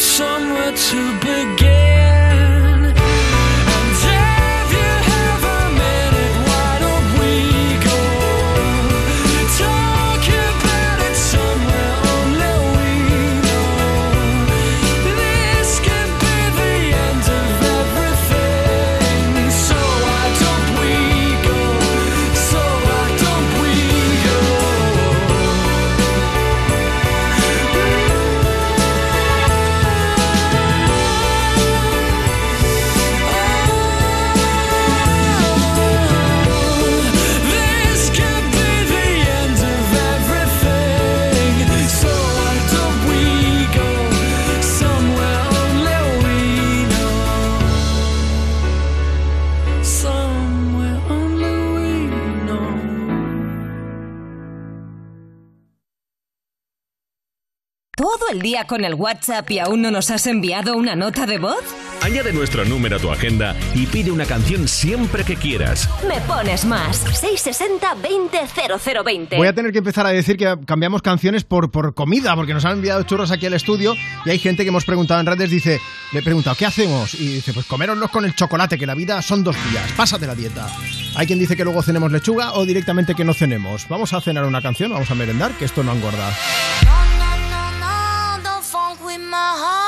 somewhere to begin. ¿Todo el día con el WhatsApp y aún no nos has enviado una nota de voz? Añade nuestro número a tu agenda y pide una canción siempre que quieras. Me pones más. 660-200020. Voy a tener que empezar a decir que cambiamos canciones por, por comida, porque nos han enviado churros aquí al estudio y hay gente que hemos preguntado en redes, dice, le he preguntado, ¿qué hacemos? Y dice, pues coméroslos con el chocolate, que la vida son dos días, pásate la dieta. Hay quien dice que luego cenemos lechuga o directamente que no cenemos. Vamos a cenar una canción, vamos a merendar, que esto no engorda. Don't funk with my heart.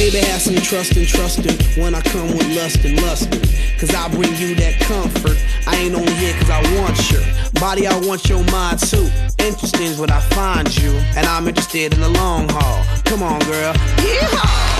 Baby, have some trust and trusting when I come with lust and lusting. Cause I bring you that comfort. I ain't only here cause I want your body, I want your mind too. Interesting is what I find you, and I'm interested in the long haul. Come on, girl. Yeehaw!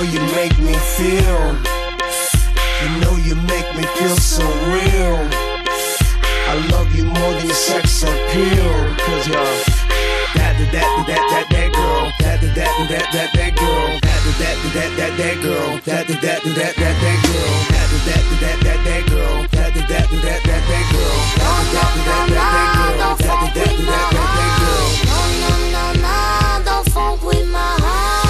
Girl, you make me feel. You know you make me feel so real. I love you more than your sex appeal. Cause you're that, that, that, that, that, that girl. That, that, that, that, that, that girl. That, that, that, that, that, that girl. That, that, that, that, that, that girl. That, that, that, that, that, that girl. That, that, that, that, that, that girl. That, that, that, that, girl. That, that, that, that, girl. No, no, no, no, don't funk with my heart.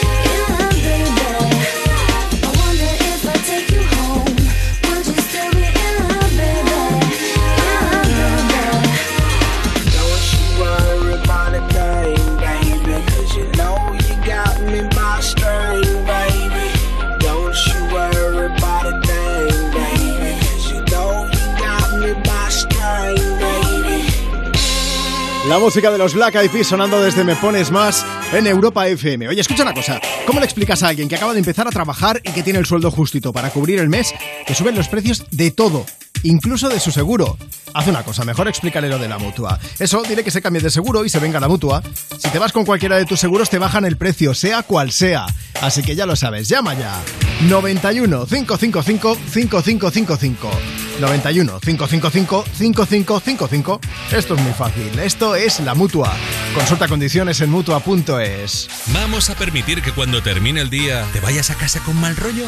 La música de los Black Eyed Peas sonando desde Me Pones Más en Europa FM. Oye, escucha una cosa. ¿Cómo le explicas a alguien que acaba de empezar a trabajar y que tiene el sueldo justito para cubrir el mes que suben los precios de todo? Incluso de su seguro. Haz una cosa, mejor explícale lo de la mutua. Eso, dile que se cambie de seguro y se venga la mutua. Si te vas con cualquiera de tus seguros, te bajan el precio, sea cual sea. Así que ya lo sabes, llama ya. 91 555 5555. 91 555 5555. Esto es muy fácil. Esto es la mutua. Consulta condiciones en mutua.es. ¿Vamos a permitir que cuando termine el día te vayas a casa con mal rollo?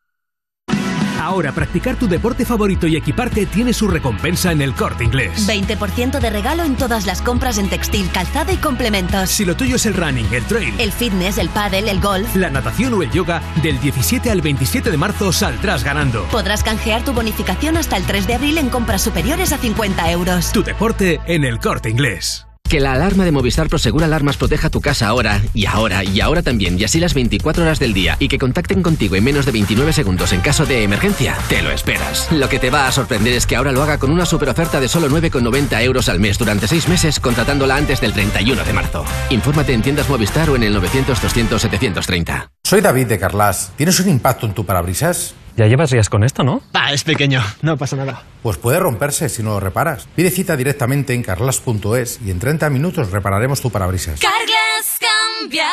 Ahora practicar tu deporte favorito y equiparte tiene su recompensa en el corte inglés. 20% de regalo en todas las compras en textil, calzado y complementos. Si lo tuyo es el running, el trail, El fitness, el pádel, el golf. la natación o el yoga, del 17 al 27 de marzo saldrás ganando. Podrás canjear tu bonificación hasta el 3 de abril en compras superiores a 50 euros. Tu deporte en el corte inglés. Que la alarma de Movistar Prosegur Alarmas proteja tu casa ahora, y ahora, y ahora también, y así las 24 horas del día, y que contacten contigo en menos de 29 segundos en caso de emergencia, te lo esperas. Lo que te va a sorprender es que ahora lo haga con una super oferta de solo 9,90 euros al mes durante 6 meses, contratándola antes del 31 de marzo. Infórmate en tiendas Movistar o en el 900-200-730. Soy David de Carlas. ¿Tienes un impacto en tu parabrisas? Ya llevas días con esto, ¿no? Ah, es pequeño, no pasa nada. Pues puede romperse si no lo reparas. Pide cita directamente en carlas.es y en 30 minutos repararemos tu parabrisas. Carglass cambia,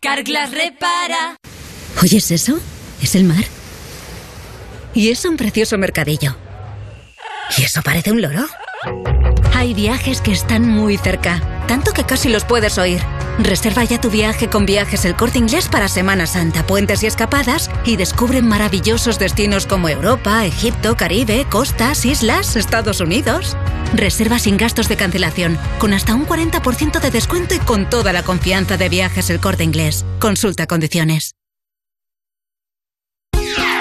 Carglass repara. ¿Oyes eso? Es el mar. Y es un precioso mercadillo. ¿Y eso parece un loro? Hay viajes que están muy cerca, tanto que casi los puedes oír. Reserva ya tu viaje con viajes el corte inglés para Semana Santa, puentes y escapadas y descubre maravillosos destinos como Europa, Egipto, Caribe, costas, islas, Estados Unidos. Reserva sin gastos de cancelación, con hasta un 40% de descuento y con toda la confianza de viajes el corte inglés. Consulta condiciones.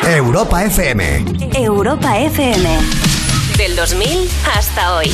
Europa FM. Europa FM. Del 2000 hasta hoy.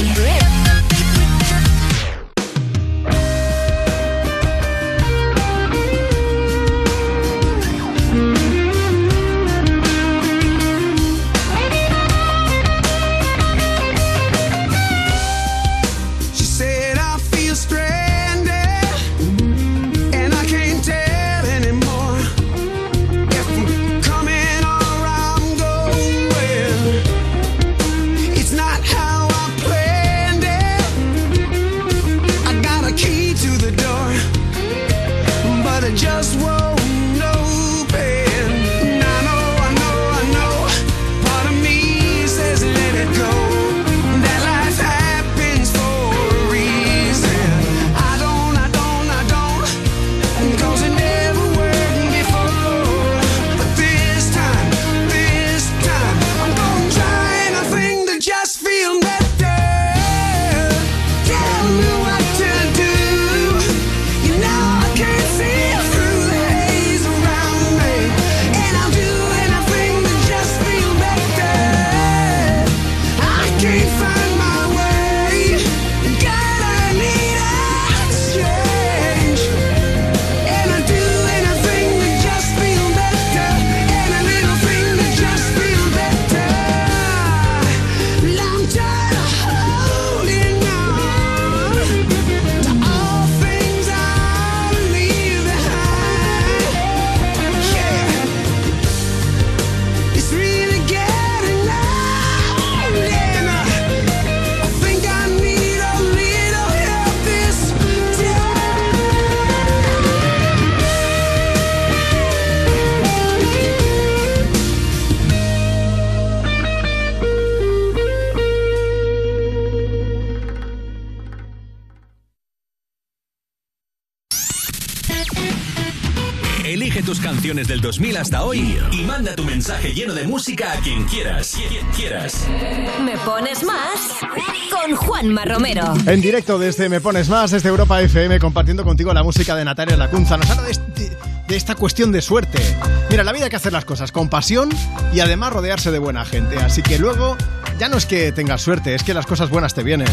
Tus canciones del 2000 hasta hoy y manda tu mensaje lleno de música a quien quieras. Quien quieras. Me pones más con Juanma Romero. En directo desde Me Pones Más, desde Europa FM, compartiendo contigo la música de Natalia Lacunza. Nos habla de, este- de esta cuestión de suerte. Mira, en la vida hay que hacer las cosas con pasión y además rodearse de buena gente. Así que luego ya no es que tengas suerte, es que las cosas buenas te vienen.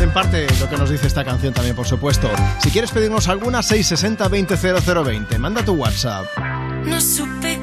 En parte lo que nos dice esta canción también, por supuesto. Si quieres pedirnos alguna, 660 200020. Manda tu WhatsApp. No supe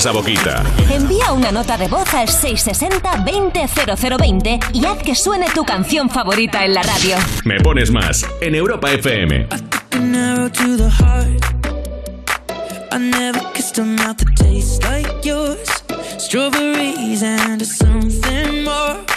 esa boquita. Envía una nota de voz al 660-200020 y haz que suene tu canción favorita en la radio. Me pones más en Europa FM. I never kissed a mouth that tastes like yours. Strawberries and something more.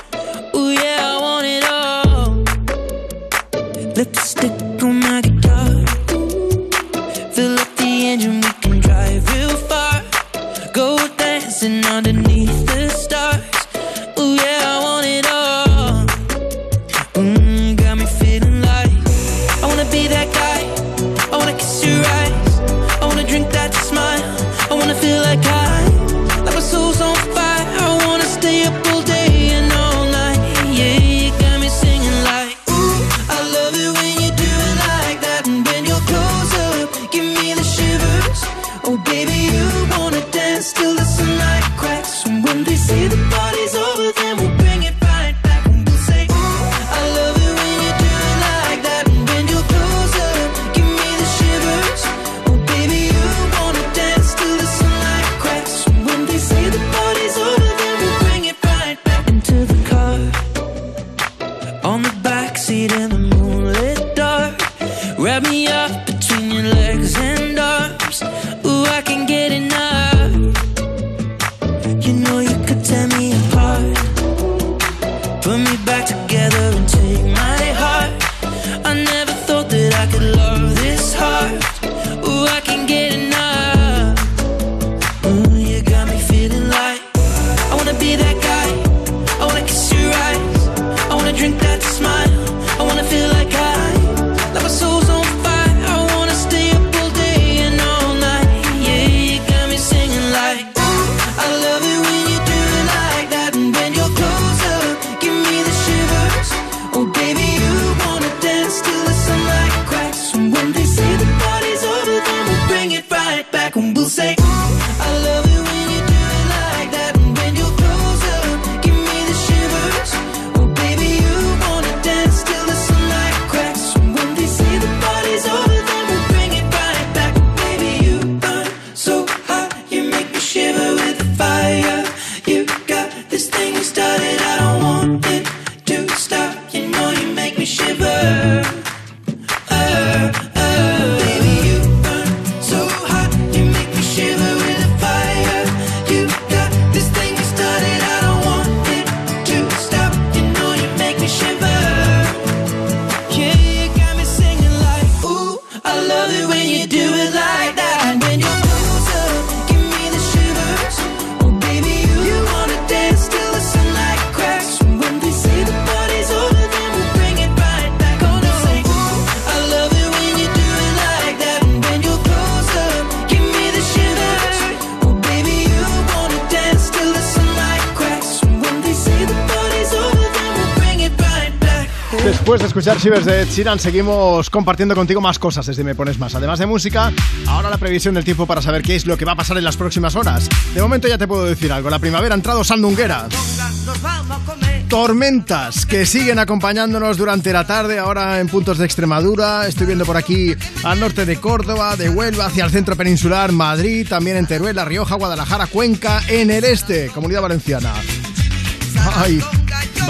escuchar Shivers de Chiran, seguimos compartiendo contigo más cosas desde Me Pones Más. Además de música, ahora la previsión del tiempo para saber qué es lo que va a pasar en las próximas horas. De momento ya te puedo decir algo. La primavera ha entrado sandunguera. Tormentas que siguen acompañándonos durante la tarde, ahora en puntos de Extremadura. Estoy viendo por aquí al norte de Córdoba, de Huelva, hacia el centro peninsular, Madrid, también en Teruel, La Rioja, Guadalajara, Cuenca, en el este, Comunidad Valenciana. Ay,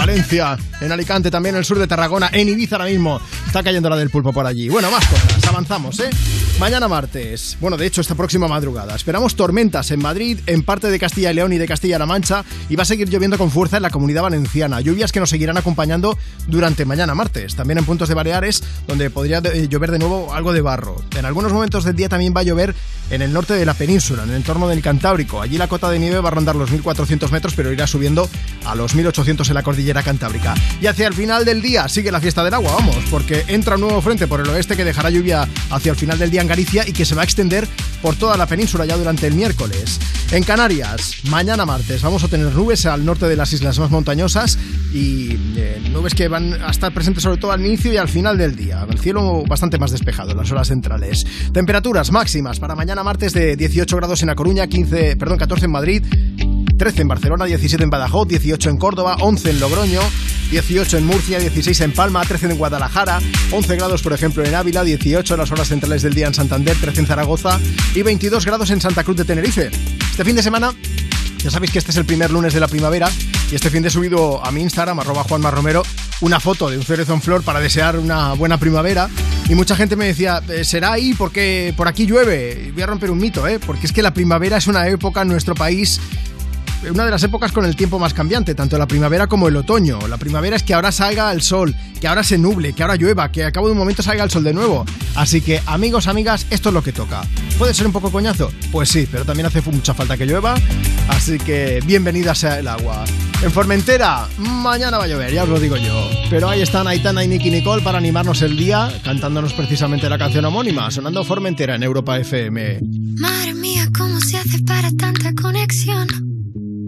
Valencia, en Alicante, también en el sur de Tarragona, en Ibiza ahora mismo. Está cayendo la del pulpo por allí. Bueno, más cosas, avanzamos, ¿eh? Mañana martes, bueno, de hecho esta próxima madrugada, esperamos tormentas en Madrid, en parte de Castilla y León y de Castilla-La Mancha y va a seguir lloviendo con fuerza en la comunidad valenciana. Lluvias que nos seguirán acompañando durante mañana martes. También en puntos de Baleares, donde podría eh, llover de nuevo algo de barro. En algunos momentos del día también va a llover en el norte de la península, en el entorno del Cantábrico. Allí la cota de nieve va a rondar los 1400 metros, pero irá subiendo a los 1800 en la cordillera cantábrica. Y hacia el final del día sigue la fiesta del agua, vamos, porque entra un nuevo frente por el oeste que dejará lluvia hacia el final del día en Galicia y que se va a extender por toda la península ya durante el miércoles. En Canarias, mañana martes, vamos a tener nubes al norte de las islas más montañosas y eh, nubes que van a estar presentes sobre todo al inicio y al final del día. El cielo bastante más despejado en las horas centrales. Temperaturas máximas para mañana martes de 18 grados en La Coruña, 15, perdón, 14 en Madrid, 13 en Barcelona, 17 en Badajoz, 18 en Córdoba, 11 en Logroño, 18 en Murcia, 16 en Palma, 13 en Guadalajara, 11 grados por ejemplo en Ávila, 18 en las horas centrales del día en Santander, 13 en Zaragoza y 22 grados en Santa Cruz de Tenerife. Este fin de semana ya sabéis que este es el primer lunes de la primavera y este fin de subido a mi Instagram, arroba Juanma Romero, una foto de un cerezo en flor para desear una buena primavera. Y mucha gente me decía, "Eh, ¿será ahí porque por aquí llueve? Voy a romper un mito, ¿eh? Porque es que la primavera es una época en nuestro país una de las épocas con el tiempo más cambiante, tanto la primavera como el otoño. La primavera es que ahora salga el sol, que ahora se nuble, que ahora llueva, que a cabo de un momento salga el sol de nuevo. Así que, amigos, amigas, esto es lo que toca. ¿Puede ser un poco coñazo? Pues sí, pero también hace mucha falta que llueva. Así que, bienvenida sea el agua. En Formentera, mañana va a llover, ya os lo digo yo. Pero ahí están Aitana y Nicky Nicole para animarnos el día, cantándonos precisamente la canción homónima, sonando Formentera en Europa FM. Madre mía, ¿cómo se hace para tanta conexión?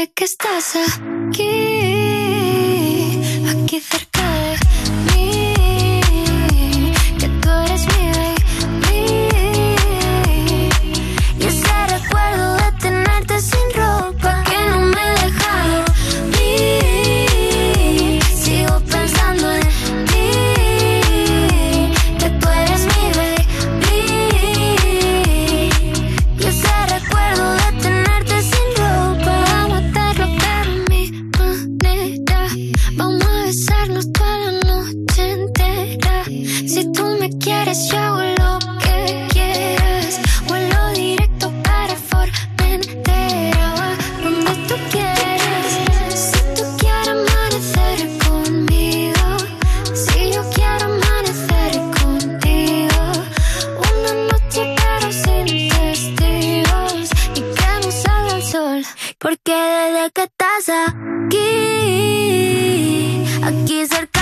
sé que estás aquí, sol Porque desde que estás aquí Aquí cerca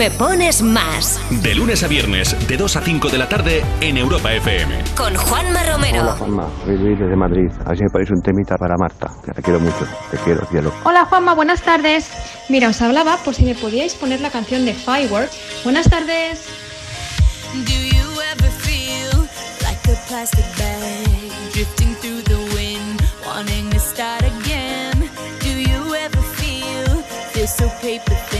Me Pones Más. De lunes a viernes, de 2 a 5 de la tarde en Europa FM. Con Juanma Romero. Hola Juanma, soy Luis desde Madrid. A ver si me ponéis un temita para Marta, que te quiero mucho. Te quiero, cielo. Hola Juanma, buenas tardes. Mira, os hablaba por si me podíais poner la canción de Fireworks. Buenas tardes. Do you ever feel like a plastic bag drifting through the wind, wanting to start again? Do you ever feel feel so paper thin,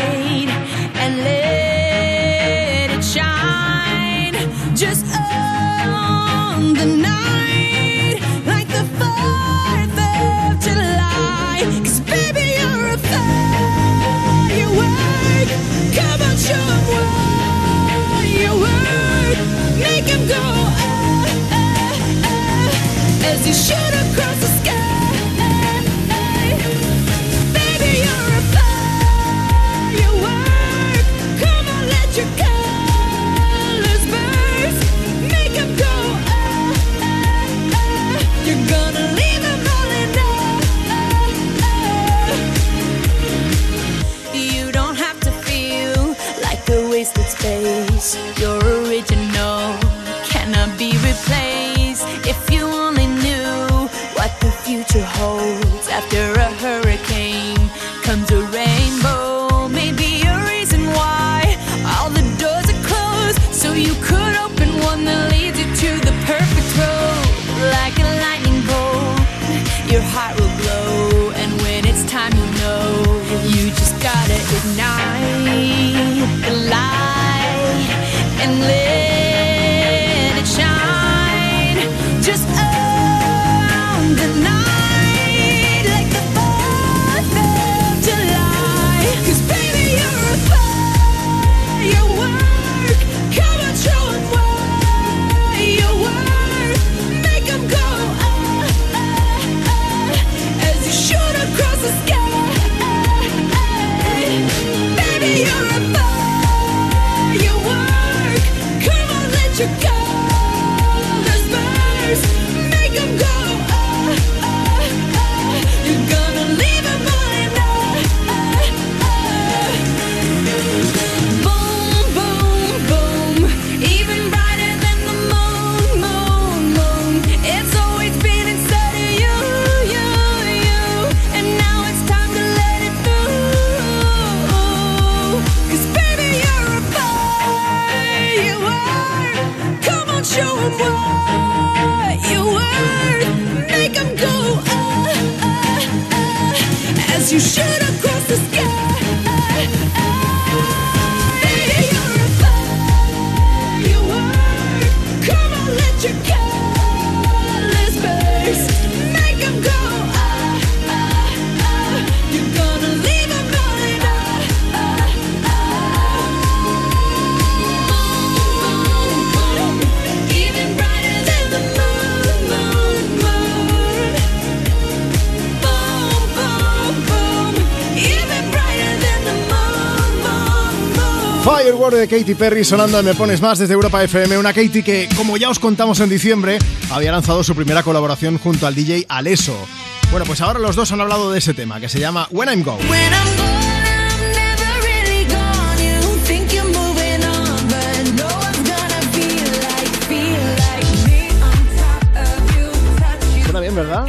Firework de Katy Perry sonando en Me Pones Más desde Europa FM. Una Katy que, como ya os contamos en diciembre, había lanzado su primera colaboración junto al DJ Aleso. Bueno, pues ahora los dos han hablado de ese tema que se llama When I'm Gone. Suena bien, ¿verdad?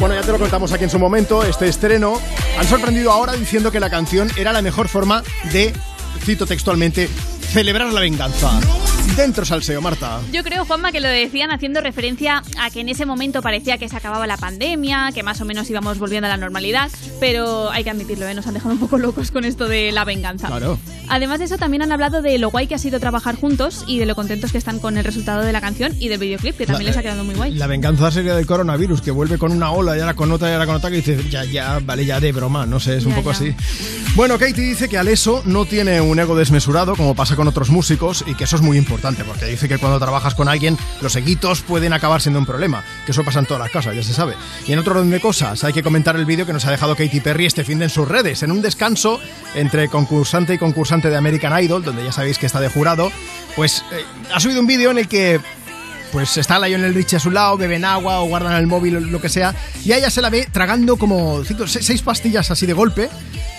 Bueno, ya te lo contamos aquí en su momento, este estreno. Han sorprendido ahora diciendo que la canción era la mejor forma de, cito textualmente, celebrar la venganza. Dentro salseo, Marta. Yo creo, Juanma, que lo decían haciendo referencia a que en ese momento parecía que se acababa la pandemia, que más o menos íbamos volviendo a la normalidad, pero hay que admitirlo, ¿eh? nos han dejado un poco locos con esto de la venganza. Claro. Además de eso, también han hablado de lo guay que ha sido trabajar juntos y de lo contentos que están con el resultado de la canción y del videoclip, que también La- les ha quedado muy guay. La venganza sería del coronavirus, que vuelve con una ola y ahora con otra y ahora con otra, que dice, ya, ya, vale, ya de broma, no sé, es un Ya, poco ya. así. Bueno, Katie dice que Aleso no tiene un ego desmesurado, como pasa con otros músicos, y que eso es muy importante. Porque dice que cuando trabajas con alguien, los equitos pueden acabar siendo un problema, que eso pasa en todas las casas, ya se sabe. Y en otro orden de cosas, hay que comentar el vídeo que nos ha dejado Katy Perry este fin de sus redes, en un descanso entre concursante y concursante de American Idol, donde ya sabéis que está de jurado, pues eh, ha subido un vídeo en el que pues está Lionel Richie a su lado, beben agua o guardan el móvil lo que sea, y a ella se la ve tragando como cinco, se- seis pastillas así de golpe,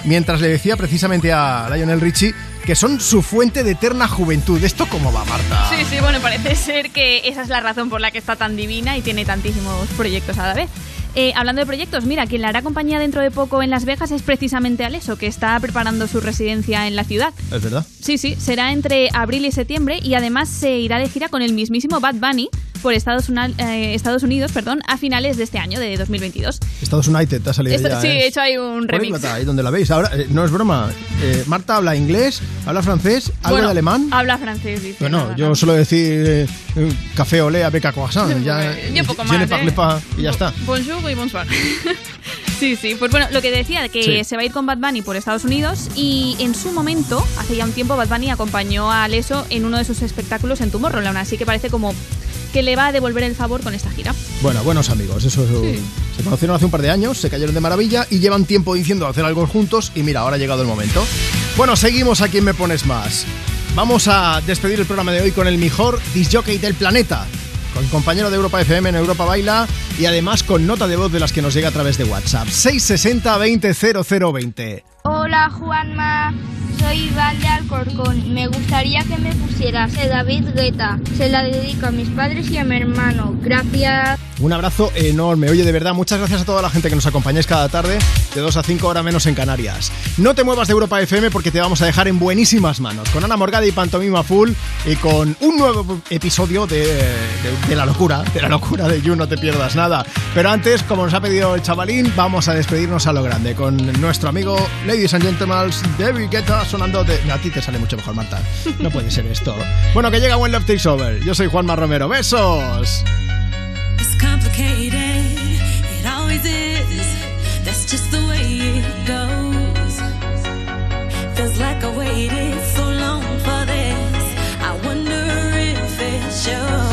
mientras le decía precisamente a Lionel Richie que son su fuente de eterna juventud. ¿Esto cómo va, Marta? Sí, sí, bueno, parece ser que esa es la razón por la que está tan divina y tiene tantísimos proyectos a la vez. Eh, hablando de proyectos, mira, quien le hará compañía dentro de poco en Las Vegas es precisamente Aleso, que está preparando su residencia en la ciudad. ¿Es verdad? Sí, sí, será entre abril y septiembre y además se irá de gira con el mismísimo Bad Bunny por Estados, Una- eh, Estados Unidos perdón, a finales de este año, de 2022. Estados United, te ha salido Esto- ya, sí, ¿eh? he hecho ahí un remix. Políglota, ahí donde la veis. Ahora, eh, no es broma. eh, Marta habla inglés, habla francés, Bueno, de alemán. Habla francés, dice. Bueno, nada, yo nada. suelo decir café olé avec croissant. Ya, Yo poco más, y ya está. Bonjour y bonsoir. sí, sí. Pues bueno, lo que decía, que Sí. se va a ir con Bad Bunny por Estados Unidos y en su momento, hace ya un tiempo, Bad Bunny acompañó a Aleso en uno de sus espectáculos en Tomorrowland, así que parece como que le va a devolver el favor con esta gira. Bueno, buenos amigos, eso se conocieron hace un par de años, se cayeron de maravilla y llevan tiempo diciendo hacer algo juntos y mira, ahora ha llegado el momento. Bueno, seguimos a quien me pones más. Vamos a despedir el programa de hoy con el mejor disjockey del planeta, con compañero de Europa FM en Europa Baila y además con nota de voz de las que nos llega a través de WhatsApp 660 20 0020. Hola Juanma, soy Iván de Alcorcón. Me gustaría que me pusieras David Guetta. Se la dedico a mis padres y a mi hermano. Gracias. Un abrazo enorme. Oye, de verdad, muchas gracias a toda la gente que nos acompañáis cada tarde, de 2 a 5 horas menos en Canarias. No te muevas de Europa FM porque te vamos a dejar en buenísimas manos, con Ana Morgada y Pantomima Full y con un nuevo episodio de, de- de la locura, de la locura de You, no te pierdas nada. Pero antes, como nos ha pedido el chavalín, vamos a despedirnos a lo grande con nuestro amigo Ladies and Gentlemen, David Guetta sonando de... A ti te sale mucho mejor, Marta. No puede ser esto. Bueno, que llega One Love Takes Over. Yo soy Juanma Romero. ¡Besos! It's complicated. It always is. That's just the way it goes. Feels like I waited so long for this. I wonder if it shows.